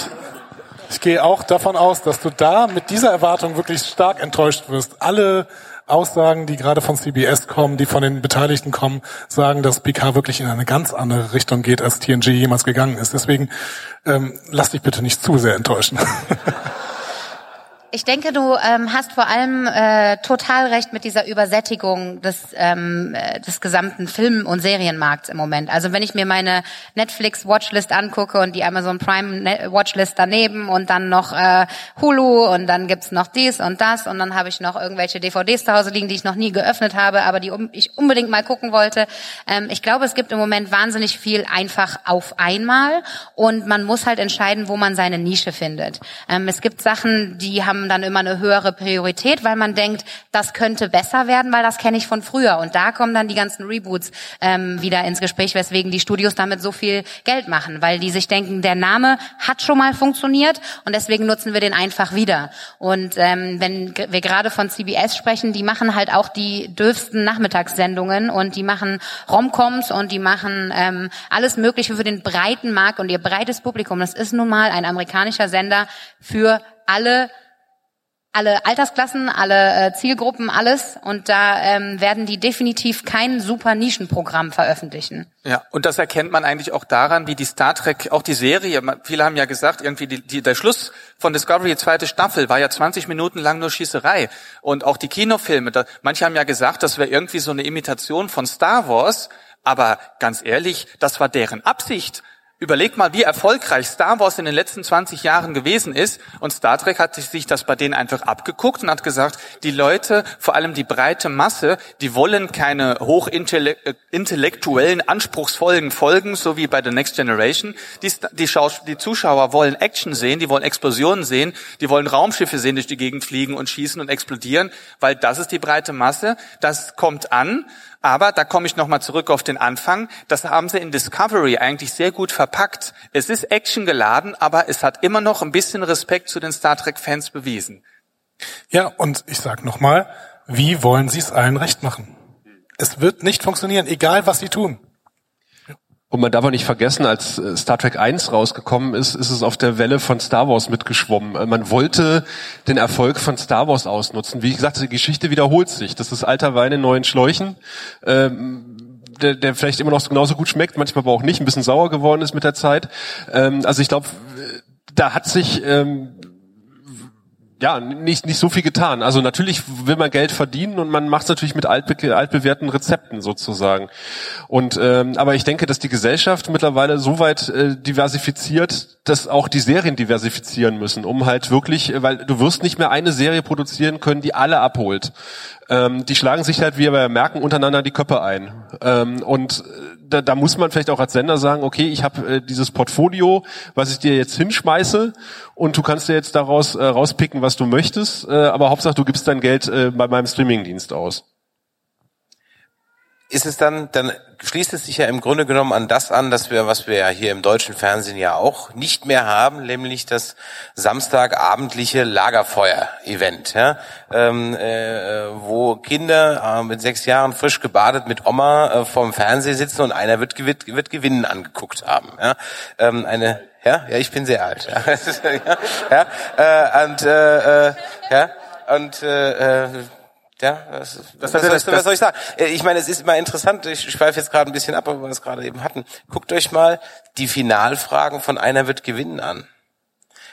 ich gehe auch davon aus, dass du da mit dieser Erwartung wirklich stark enttäuscht wirst. Alle Aussagen, die gerade von CBS kommen, die von den Beteiligten kommen, sagen, dass PK wirklich in eine ganz andere Richtung geht, als TNG jemals gegangen ist. Deswegen ähm, lass dich bitte nicht zu sehr enttäuschen. Ich denke, du ähm, hast vor allem äh, total recht mit dieser Übersättigung des, ähm, äh, des gesamten Film- und Serienmarkts im Moment. Also wenn ich mir meine Netflix-Watchlist angucke und die Amazon Prime-Watchlist daneben und dann noch äh, Hulu und dann gibt's noch dies und das und dann habe ich noch irgendwelche DVDs zu Hause liegen, die ich noch nie geöffnet habe, aber die um, ich unbedingt mal gucken wollte. Ähm, ich glaube, es gibt im Moment wahnsinnig viel einfach auf einmal und man muss halt entscheiden, wo man seine Nische findet. Ähm, es gibt Sachen, die haben dann immer eine höhere Priorität, weil man denkt, das könnte besser werden, weil das kenne ich von früher. Und da kommen dann die ganzen Reboots ähm, wieder ins Gespräch, weswegen die Studios damit so viel Geld machen, weil die sich denken, der Name hat schon mal funktioniert und deswegen nutzen wir den einfach wieder. Und ähm, wenn wir gerade von CBS sprechen, die machen halt auch die dürfsten Nachmittagssendungen und die machen Romcoms und die machen ähm, alles Mögliche für den breiten Markt und ihr breites Publikum. Das ist nun mal ein amerikanischer Sender für alle alle Altersklassen, alle äh, Zielgruppen, alles. Und da ähm, werden die definitiv kein super Nischenprogramm veröffentlichen. Ja, und das erkennt man eigentlich auch daran, wie die Star Trek, auch die Serie, viele haben ja gesagt, irgendwie die, die, der Schluss von Discovery, zweite Staffel, war ja 20 Minuten lang nur Schießerei. Und auch die Kinofilme, da, manche haben ja gesagt, das wäre irgendwie so eine Imitation von Star Wars, aber ganz ehrlich, das war deren Absicht. Überleg mal, wie erfolgreich Star Wars in den letzten 20 Jahren gewesen ist. Und Star Trek hat sich das bei denen einfach abgeguckt und hat gesagt, die Leute, vor allem die breite Masse, die wollen keine hochintellektuellen, anspruchsvollen Folgen, so wie bei The Next Generation. Die, die, die Zuschauer wollen Action sehen, die wollen Explosionen sehen, die wollen Raumschiffe sehen, durch die Gegend fliegen und schießen und explodieren, weil das ist die breite Masse. Das kommt an. Aber da komme ich nochmal zurück auf den Anfang. Das haben sie in Discovery eigentlich sehr gut verpackt. Es ist Action geladen, aber es hat immer noch ein bisschen Respekt zu den Star Trek-Fans bewiesen. Ja, und ich sag nochmal, wie wollen sie es allen recht machen? Es wird nicht funktionieren, egal was sie tun. Und man darf auch nicht vergessen, als äh, Star Trek 1 rausgekommen ist, ist es auf der Welle von Star Wars mitgeschwommen. Äh, man wollte den Erfolg von Star Wars ausnutzen. Wie gesagt, die Geschichte wiederholt sich. Das ist alter Wein in neuen Schläuchen. Ähm, der, der vielleicht immer noch genauso gut schmeckt, manchmal aber auch nicht, ein bisschen sauer geworden ist mit der Zeit. Ähm, also ich glaube, da hat sich ähm, ja, nicht, nicht so viel getan. Also natürlich will man Geld verdienen und man macht es natürlich mit altbe altbewährten Rezepten sozusagen. Und ähm, aber ich denke, dass die Gesellschaft mittlerweile so weit äh, diversifiziert, dass auch die Serien diversifizieren müssen, um halt wirklich, äh, weil du wirst nicht mehr eine Serie produzieren können, die alle abholt. Ähm, die schlagen sich halt, wie wir merken, untereinander die Köpfe ein. Ähm, und äh, da, da muss man vielleicht auch als Sender sagen, okay, ich habe äh, dieses Portfolio, was ich dir jetzt hinschmeiße und du kannst dir jetzt daraus äh, rauspicken, was du möchtest, äh, aber Hauptsache du gibst dein Geld äh, bei meinem Streamingdienst aus ist es dann, dann schließt es sich ja im Grunde genommen an das an, dass wir, was wir ja hier im deutschen Fernsehen ja auch nicht mehr haben, nämlich das Samstagabendliche Lagerfeuer-Event, ja? ähm, äh, wo Kinder äh, mit sechs Jahren frisch gebadet mit Oma äh, vorm Fernseher sitzen und einer wird, wird, wird Gewinnen angeguckt haben. Ja? Ähm, eine, ja, ja, ich bin sehr alt. Ja, ja, äh, und äh, äh, ja, und äh, äh ja, was, was, was, was, was soll ich sagen? Äh, ich meine, es ist immer interessant, ich schweife jetzt gerade ein bisschen ab, aber wir es gerade eben hatten. Guckt euch mal die Finalfragen von einer wird gewinnen an.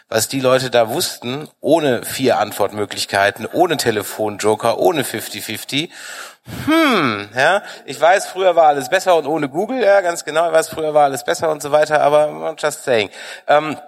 Was die Leute da wussten, ohne vier Antwortmöglichkeiten, ohne Telefonjoker, ohne 50-50. Hm, ja, ich weiß, früher war alles besser und ohne Google, ja, ganz genau, ich weiß, früher war alles besser und so weiter, aber just saying. Ähm,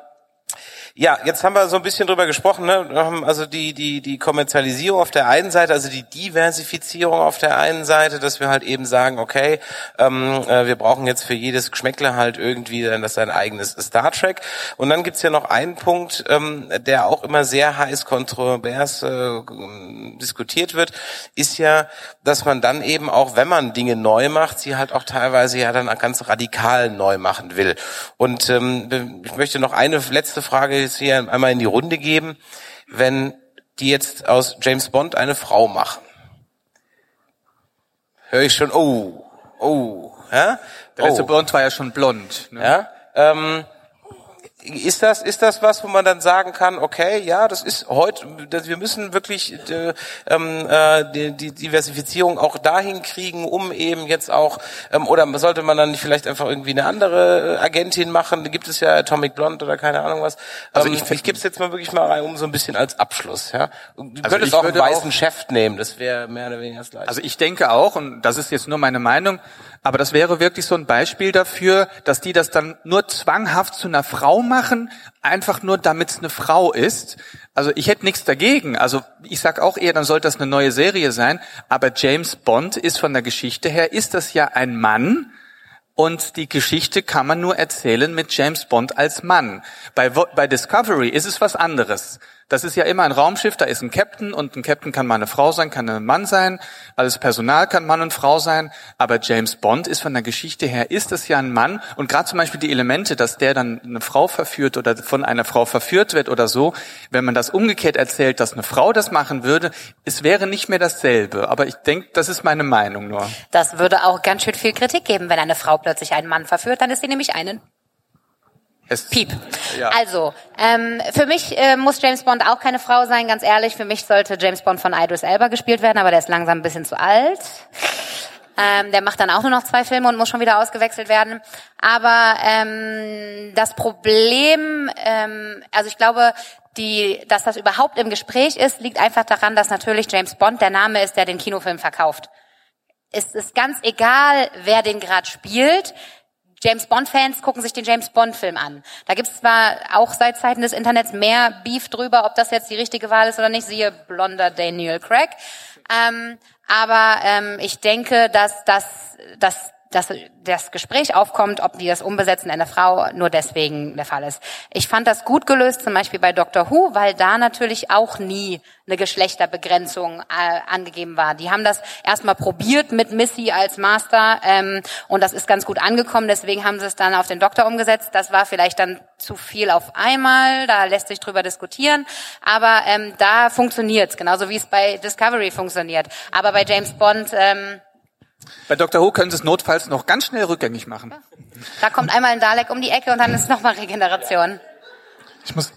ja, jetzt haben wir so ein bisschen drüber gesprochen, ne? Also die, die, die Kommerzialisierung auf der einen Seite, also die Diversifizierung auf der einen Seite, dass wir halt eben sagen, okay, ähm, äh, wir brauchen jetzt für jedes Geschmäckle halt irgendwie dann das sein eigenes Star Trek. Und dann gibt's ja noch einen Punkt, ähm, der auch immer sehr heiß kontrovers äh, diskutiert wird, ist ja, dass man dann eben auch, wenn man Dinge neu macht, sie halt auch teilweise ja dann ganz radikal neu machen will. Und ähm, ich möchte noch eine letzte Frage jetzt hier einmal in die Runde geben, wenn die jetzt aus James Bond eine Frau machen. Höre ich schon, oh, oh, ja? Der letzte oh. Bond war ja schon blond. Ne? Ja, ähm, ist das, ist das was, wo man dann sagen kann, okay, ja, das ist heute, wir müssen wirklich äh, ähm, äh, die, die Diversifizierung auch dahin kriegen, um eben jetzt auch, ähm, oder sollte man dann nicht vielleicht einfach irgendwie eine andere Agentin machen? Da gibt es ja Atomic Blonde oder keine Ahnung was. Also ähm, ich, ich gebe es jetzt mal wirklich mal rein, um so ein bisschen als Abschluss. Ja? Du also könntest auch einen weißen auch, Chef nehmen, das wäre mehr oder weniger das Gleiche. Also ich denke auch, und das ist jetzt nur meine Meinung, aber das wäre wirklich so ein Beispiel dafür, dass die das dann nur zwanghaft zu einer Frau machen, einfach nur damit es eine Frau ist. Also ich hätte nichts dagegen. Also ich sag auch eher, dann sollte das eine neue Serie sein. Aber James Bond ist von der Geschichte her, ist das ja ein Mann. Und die Geschichte kann man nur erzählen mit James Bond als Mann. Bei, bei Discovery ist es was anderes. Das ist ja immer ein Raumschiff, da ist ein Captain und ein Captain kann mal eine Frau sein, kann ein Mann sein, alles Personal kann Mann und Frau sein, aber James Bond ist von der Geschichte her, ist es ja ein Mann. Und gerade zum Beispiel die Elemente, dass der dann eine Frau verführt oder von einer Frau verführt wird oder so, wenn man das umgekehrt erzählt, dass eine Frau das machen würde, es wäre nicht mehr dasselbe, aber ich denke, das ist meine Meinung nur. Das würde auch ganz schön viel Kritik geben, wenn eine Frau plötzlich einen Mann verführt, dann ist sie nämlich einen es, Piep. Ja. Also, ähm, für mich äh, muss James Bond auch keine Frau sein, ganz ehrlich. Für mich sollte James Bond von Idris Elba gespielt werden, aber der ist langsam ein bisschen zu alt. Ähm, der macht dann auch nur noch zwei Filme und muss schon wieder ausgewechselt werden. Aber ähm, das Problem, ähm, also ich glaube, die, dass das überhaupt im Gespräch ist, liegt einfach daran, dass natürlich James Bond der Name ist, der den Kinofilm verkauft. Es ist ganz egal, wer den gerade spielt James Bond-Fans gucken sich den James Bond-Film an. Da gibt es zwar auch seit Zeiten des Internets mehr Beef drüber, ob das jetzt die richtige Wahl ist oder nicht, siehe blonder Daniel Craig. Ähm, aber ähm, ich denke, dass, dass, dass dass das Gespräch aufkommt, ob die das umbesetzen einer Frau, nur deswegen der Fall ist. Ich fand das gut gelöst, zum Beispiel bei Doctor Who, weil da natürlich auch nie eine Geschlechterbegrenzung äh, angegeben war. Die haben das erstmal probiert mit Missy als Master ähm, und das ist ganz gut angekommen, deswegen haben sie es dann auf den Doktor umgesetzt. Das war vielleicht dann zu viel auf einmal, da lässt sich drüber diskutieren, aber ähm, da funktioniert's, genauso wie es bei Discovery funktioniert. Aber bei James Bond... Ähm, bei Dr. Who können Sie es notfalls noch ganz schnell rückgängig machen. Da kommt einmal ein Dalek um die Ecke und dann ist nochmal Regeneration. Ich muss,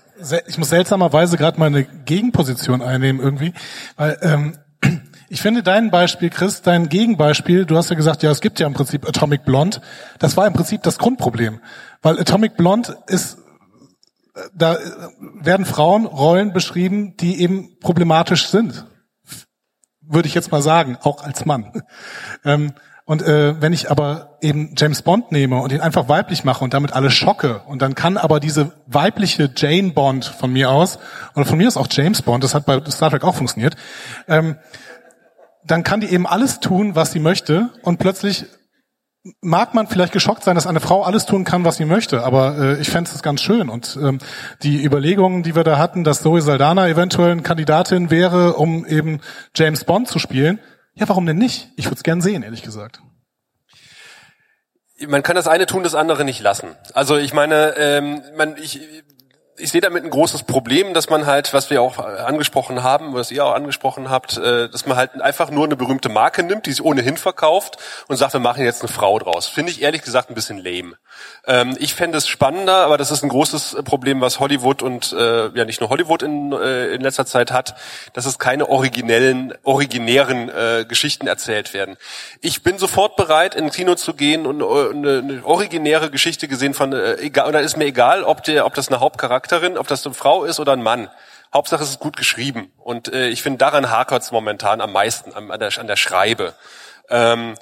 ich muss seltsamerweise gerade mal eine Gegenposition einnehmen irgendwie, weil ähm, ich finde dein Beispiel, Chris, dein Gegenbeispiel, du hast ja gesagt, ja, es gibt ja im Prinzip Atomic Blonde. Das war im Prinzip das Grundproblem, weil Atomic Blonde ist da werden Frauenrollen beschrieben, die eben problematisch sind würde ich jetzt mal sagen, auch als Mann. Ähm, und äh, wenn ich aber eben James Bond nehme und ihn einfach weiblich mache und damit alle schocke und dann kann aber diese weibliche Jane Bond von mir aus oder von mir aus auch James Bond, das hat bei Star Trek auch funktioniert, ähm, dann kann die eben alles tun, was sie möchte und plötzlich mag man vielleicht geschockt sein, dass eine Frau alles tun kann, was sie möchte, aber äh, ich fände es ganz schön. Und ähm, die Überlegungen, die wir da hatten, dass Zoe Saldana eventuell eine Kandidatin wäre, um eben James Bond zu spielen, ja, warum denn nicht? Ich würde es gern sehen, ehrlich gesagt. Man kann das eine tun, das andere nicht lassen. Also ich meine, ähm, man, ich, ich sehe damit ein großes Problem, dass man halt, was wir auch angesprochen haben, was ihr auch angesprochen habt, äh, dass man halt einfach nur eine berühmte Marke nimmt, die sich ohnehin verkauft und sagt, wir machen jetzt eine Frau draus. Finde ich ehrlich gesagt ein bisschen lame. Ähm, ich fände es spannender, aber das ist ein großes Problem, was Hollywood und äh, ja nicht nur Hollywood in, äh, in letzter Zeit hat, dass es keine originellen, originären Geschichten erzählt werden. Ich bin sofort bereit, in Kino zu gehen und eine, eine originäre Geschichte gesehen von, egal, oder ist mir egal, ob der, ob das eine Hauptcharakterin, ob das eine Frau ist oder ein Mann. Hauptsache es ist gut geschrieben. Und äh, ich finde, daran hakert es momentan am meisten, an, an, der, an der Schreibe. Ähm,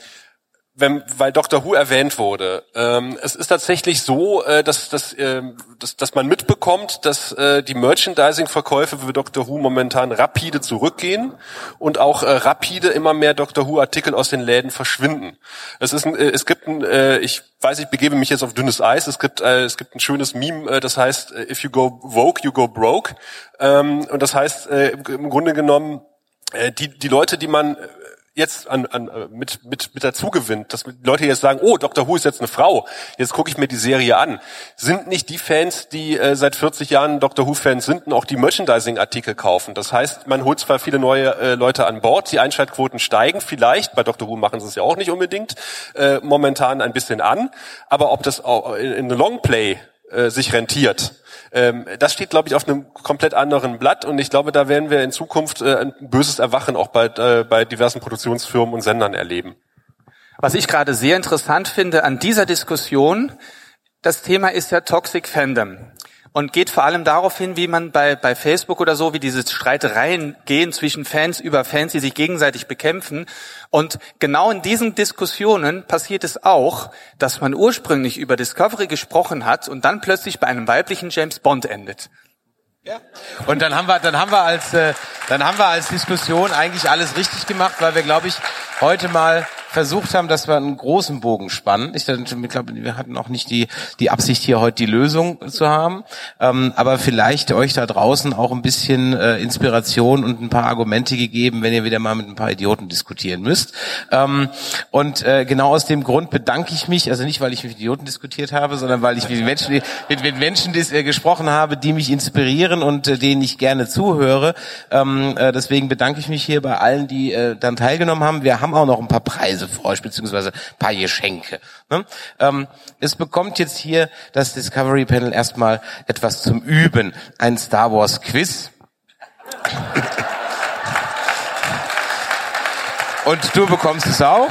wenn, weil Dr. Who erwähnt wurde. Ähm, es ist tatsächlich so, äh, dass, dass, äh, dass, dass man mitbekommt, dass äh, die Merchandising-Verkäufe für Dr. Who momentan rapide zurückgehen und auch äh, rapide immer mehr Dr. Who-Artikel aus den Läden verschwinden. Es, ist ein, äh, es gibt ein, äh, ich weiß, ich begebe mich jetzt auf dünnes Eis. Es gibt, äh, es gibt ein schönes Meme, äh, das heißt, äh, if you go woke, you go broke. Ähm, und das heißt, äh, im Grunde genommen, äh, die, die Leute, die man jetzt an, an, äh, mit, mit, mit dazu gewinnt, dass Leute jetzt sagen, oh, Dr. Who ist jetzt eine Frau, jetzt gucke ich mir die Serie an, sind nicht die Fans, die äh, seit 40 Jahren Dr. Who-Fans sind und auch die Merchandising-Artikel kaufen. Das heißt, man holt zwar viele neue äh, Leute an Bord, die Einschaltquoten steigen vielleicht, bei Dr. Who machen sie es ja auch nicht unbedingt, äh, momentan ein bisschen an, aber ob das auch in, in Longplay äh, sich rentiert, ähm, das steht, glaube ich, auf einem komplett anderen Blatt und ich glaube, da werden wir in Zukunft äh, ein böses Erwachen auch bei, äh, bei diversen Produktionsfirmen und Sendern erleben. Was ich gerade sehr interessant finde an dieser Diskussion, das Thema ist ja Toxic Fandom und geht vor allem darauf hin, wie man bei, bei Facebook oder so, wie diese Streitereien gehen zwischen Fans über Fans, die sich gegenseitig bekämpfen. Und genau in diesen Diskussionen passiert es auch, dass man ursprünglich über Discovery gesprochen hat und dann plötzlich bei einem weiblichen James Bond endet. Ja. Und dann haben wir, dann haben wir als, äh, dann haben wir als Diskussion eigentlich alles richtig gemacht, weil wir, glaube ich, heute mal versucht haben, dass wir einen großen Bogen spannen. Ich glaube, wir hatten auch nicht die, die Absicht, hier heute die Lösung zu haben. Ähm, aber vielleicht euch da draußen auch ein bisschen äh, Inspiration und ein paar Argumente gegeben, wenn ihr wieder mal mit ein paar Idioten diskutieren müsst. Ähm, und äh, genau aus dem Grund bedanke ich mich, also nicht, weil ich mit Idioten diskutiert habe, sondern weil ich mit Menschen, mit, mit Menschen äh, gesprochen habe, die mich inspirieren und äh, denen ich gerne zuhöre. Ähm, äh, deswegen bedanke ich mich hier bei allen, die äh, dann teilgenommen haben. Wir haben auch noch ein paar Preise Euch, beziehungsweise paar Geschenke. Ne? Ähm, es bekommt jetzt hier das Discovery Panel erstmal etwas zum Üben. Ein Star Wars Quiz. Und du bekommst es auch.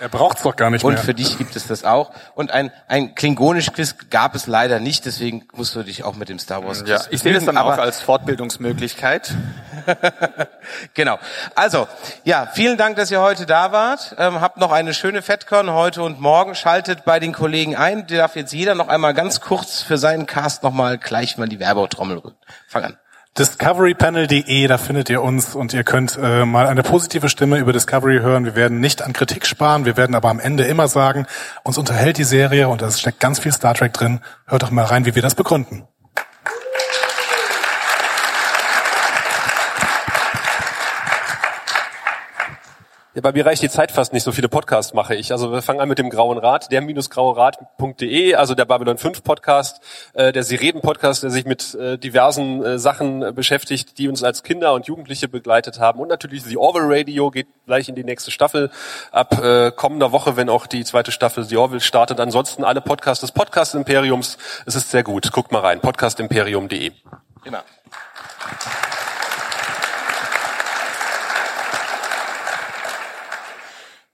Er braucht's doch gar nicht und mehr. Und für dich gibt es das auch. Und ein, ein klingonisch Quiz gab es leider nicht, deswegen musst du dich auch mit dem Star Wars Quiz ja, Ich sehe das dann auch als Fortbildungsmöglichkeit. genau. Also, ja, vielen Dank, dass ihr heute da wart. Ähm, habt noch eine schöne FedCon heute und morgen. Schaltet bei den Kollegen ein. Die darf jetzt jeder noch einmal ganz kurz für seinen Cast nochmal gleich mal die Werbetrommel rühren. Fang an. Discoverypanel.de, da findet ihr uns und ihr könnt äh, mal eine positive Stimme über Discovery hören. Wir werden nicht an Kritik sparen, wir werden aber am Ende immer sagen, uns unterhält die Serie und da steckt ganz viel Star Trek drin. Hört doch mal rein, wie wir das begründen. Ja, bei mir reicht die Zeit fast nicht, so viele Podcasts mache ich. Also wir fangen an mit dem Grauen Rat, der grauerat.de, also der Babylon 5 Podcast, äh, der Sireden Podcast, der sich mit äh, diversen äh, Sachen äh, beschäftigt, die uns als Kinder und Jugendliche begleitet haben. Und natürlich The Orville Radio geht gleich in die nächste Staffel ab äh, kommender Woche, wenn auch die zweite Staffel The Orville startet. Ansonsten alle Podcasts des Podcast Imperiums. Es ist sehr gut. Guckt mal rein. Podcastimperium.de. Immer.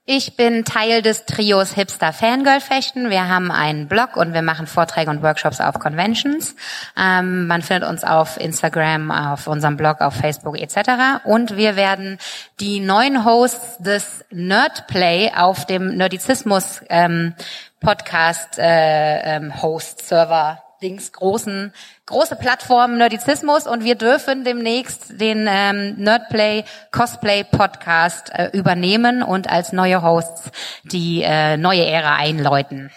Ich bin Teil des Trios Hipster Fangirl Fechten. Wir haben einen Blog und wir machen Vorträge und Workshops auf Conventions. Ähm, man findet uns auf Instagram, auf unserem Blog, auf Facebook etc. Und wir werden die neuen Hosts des Nerdplay auf dem Nerdizismus ähm, Podcast äh, ähm, Host Server Dings großen große Plattform Nerdizismus und wir dürfen demnächst den ähm, Nerdplay Cosplay Podcast äh, übernehmen und als neue Hosts die äh, neue Ära einläuten.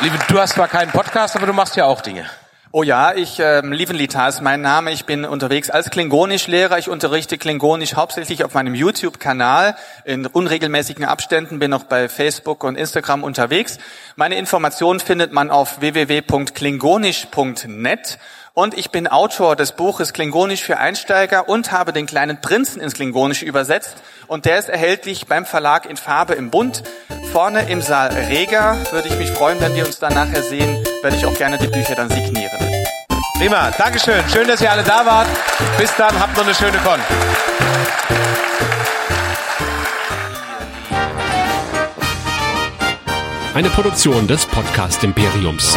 Liebe, du hast zwar keinen Podcast, aber du machst ja auch Dinge. Oh ja, ich, ähm, Lievenlita ist mein Name. Ich bin unterwegs als Klingonisch-Lehrer. Ich unterrichte Klingonisch hauptsächlich auf meinem YouTube-Kanal in unregelmäßigen Abständen, bin auch bei Facebook und Instagram unterwegs. Meine Informationen findet man auf www.klingonisch.net. Und ich bin Autor des Buches Klingonisch für Einsteiger und habe den kleinen Prinzen ins Klingonische übersetzt. Und der ist erhältlich beim Verlag in Farbe im Bund. Vorne im Saal Rega würde ich mich freuen, wenn wir uns dann nachher sehen, werde ich auch gerne die Bücher dann signieren. Prima, Dankeschön. Schön, dass ihr alle da wart. Bis dann, habt noch eine schöne Con. Eine Produktion des Podcast Imperiums.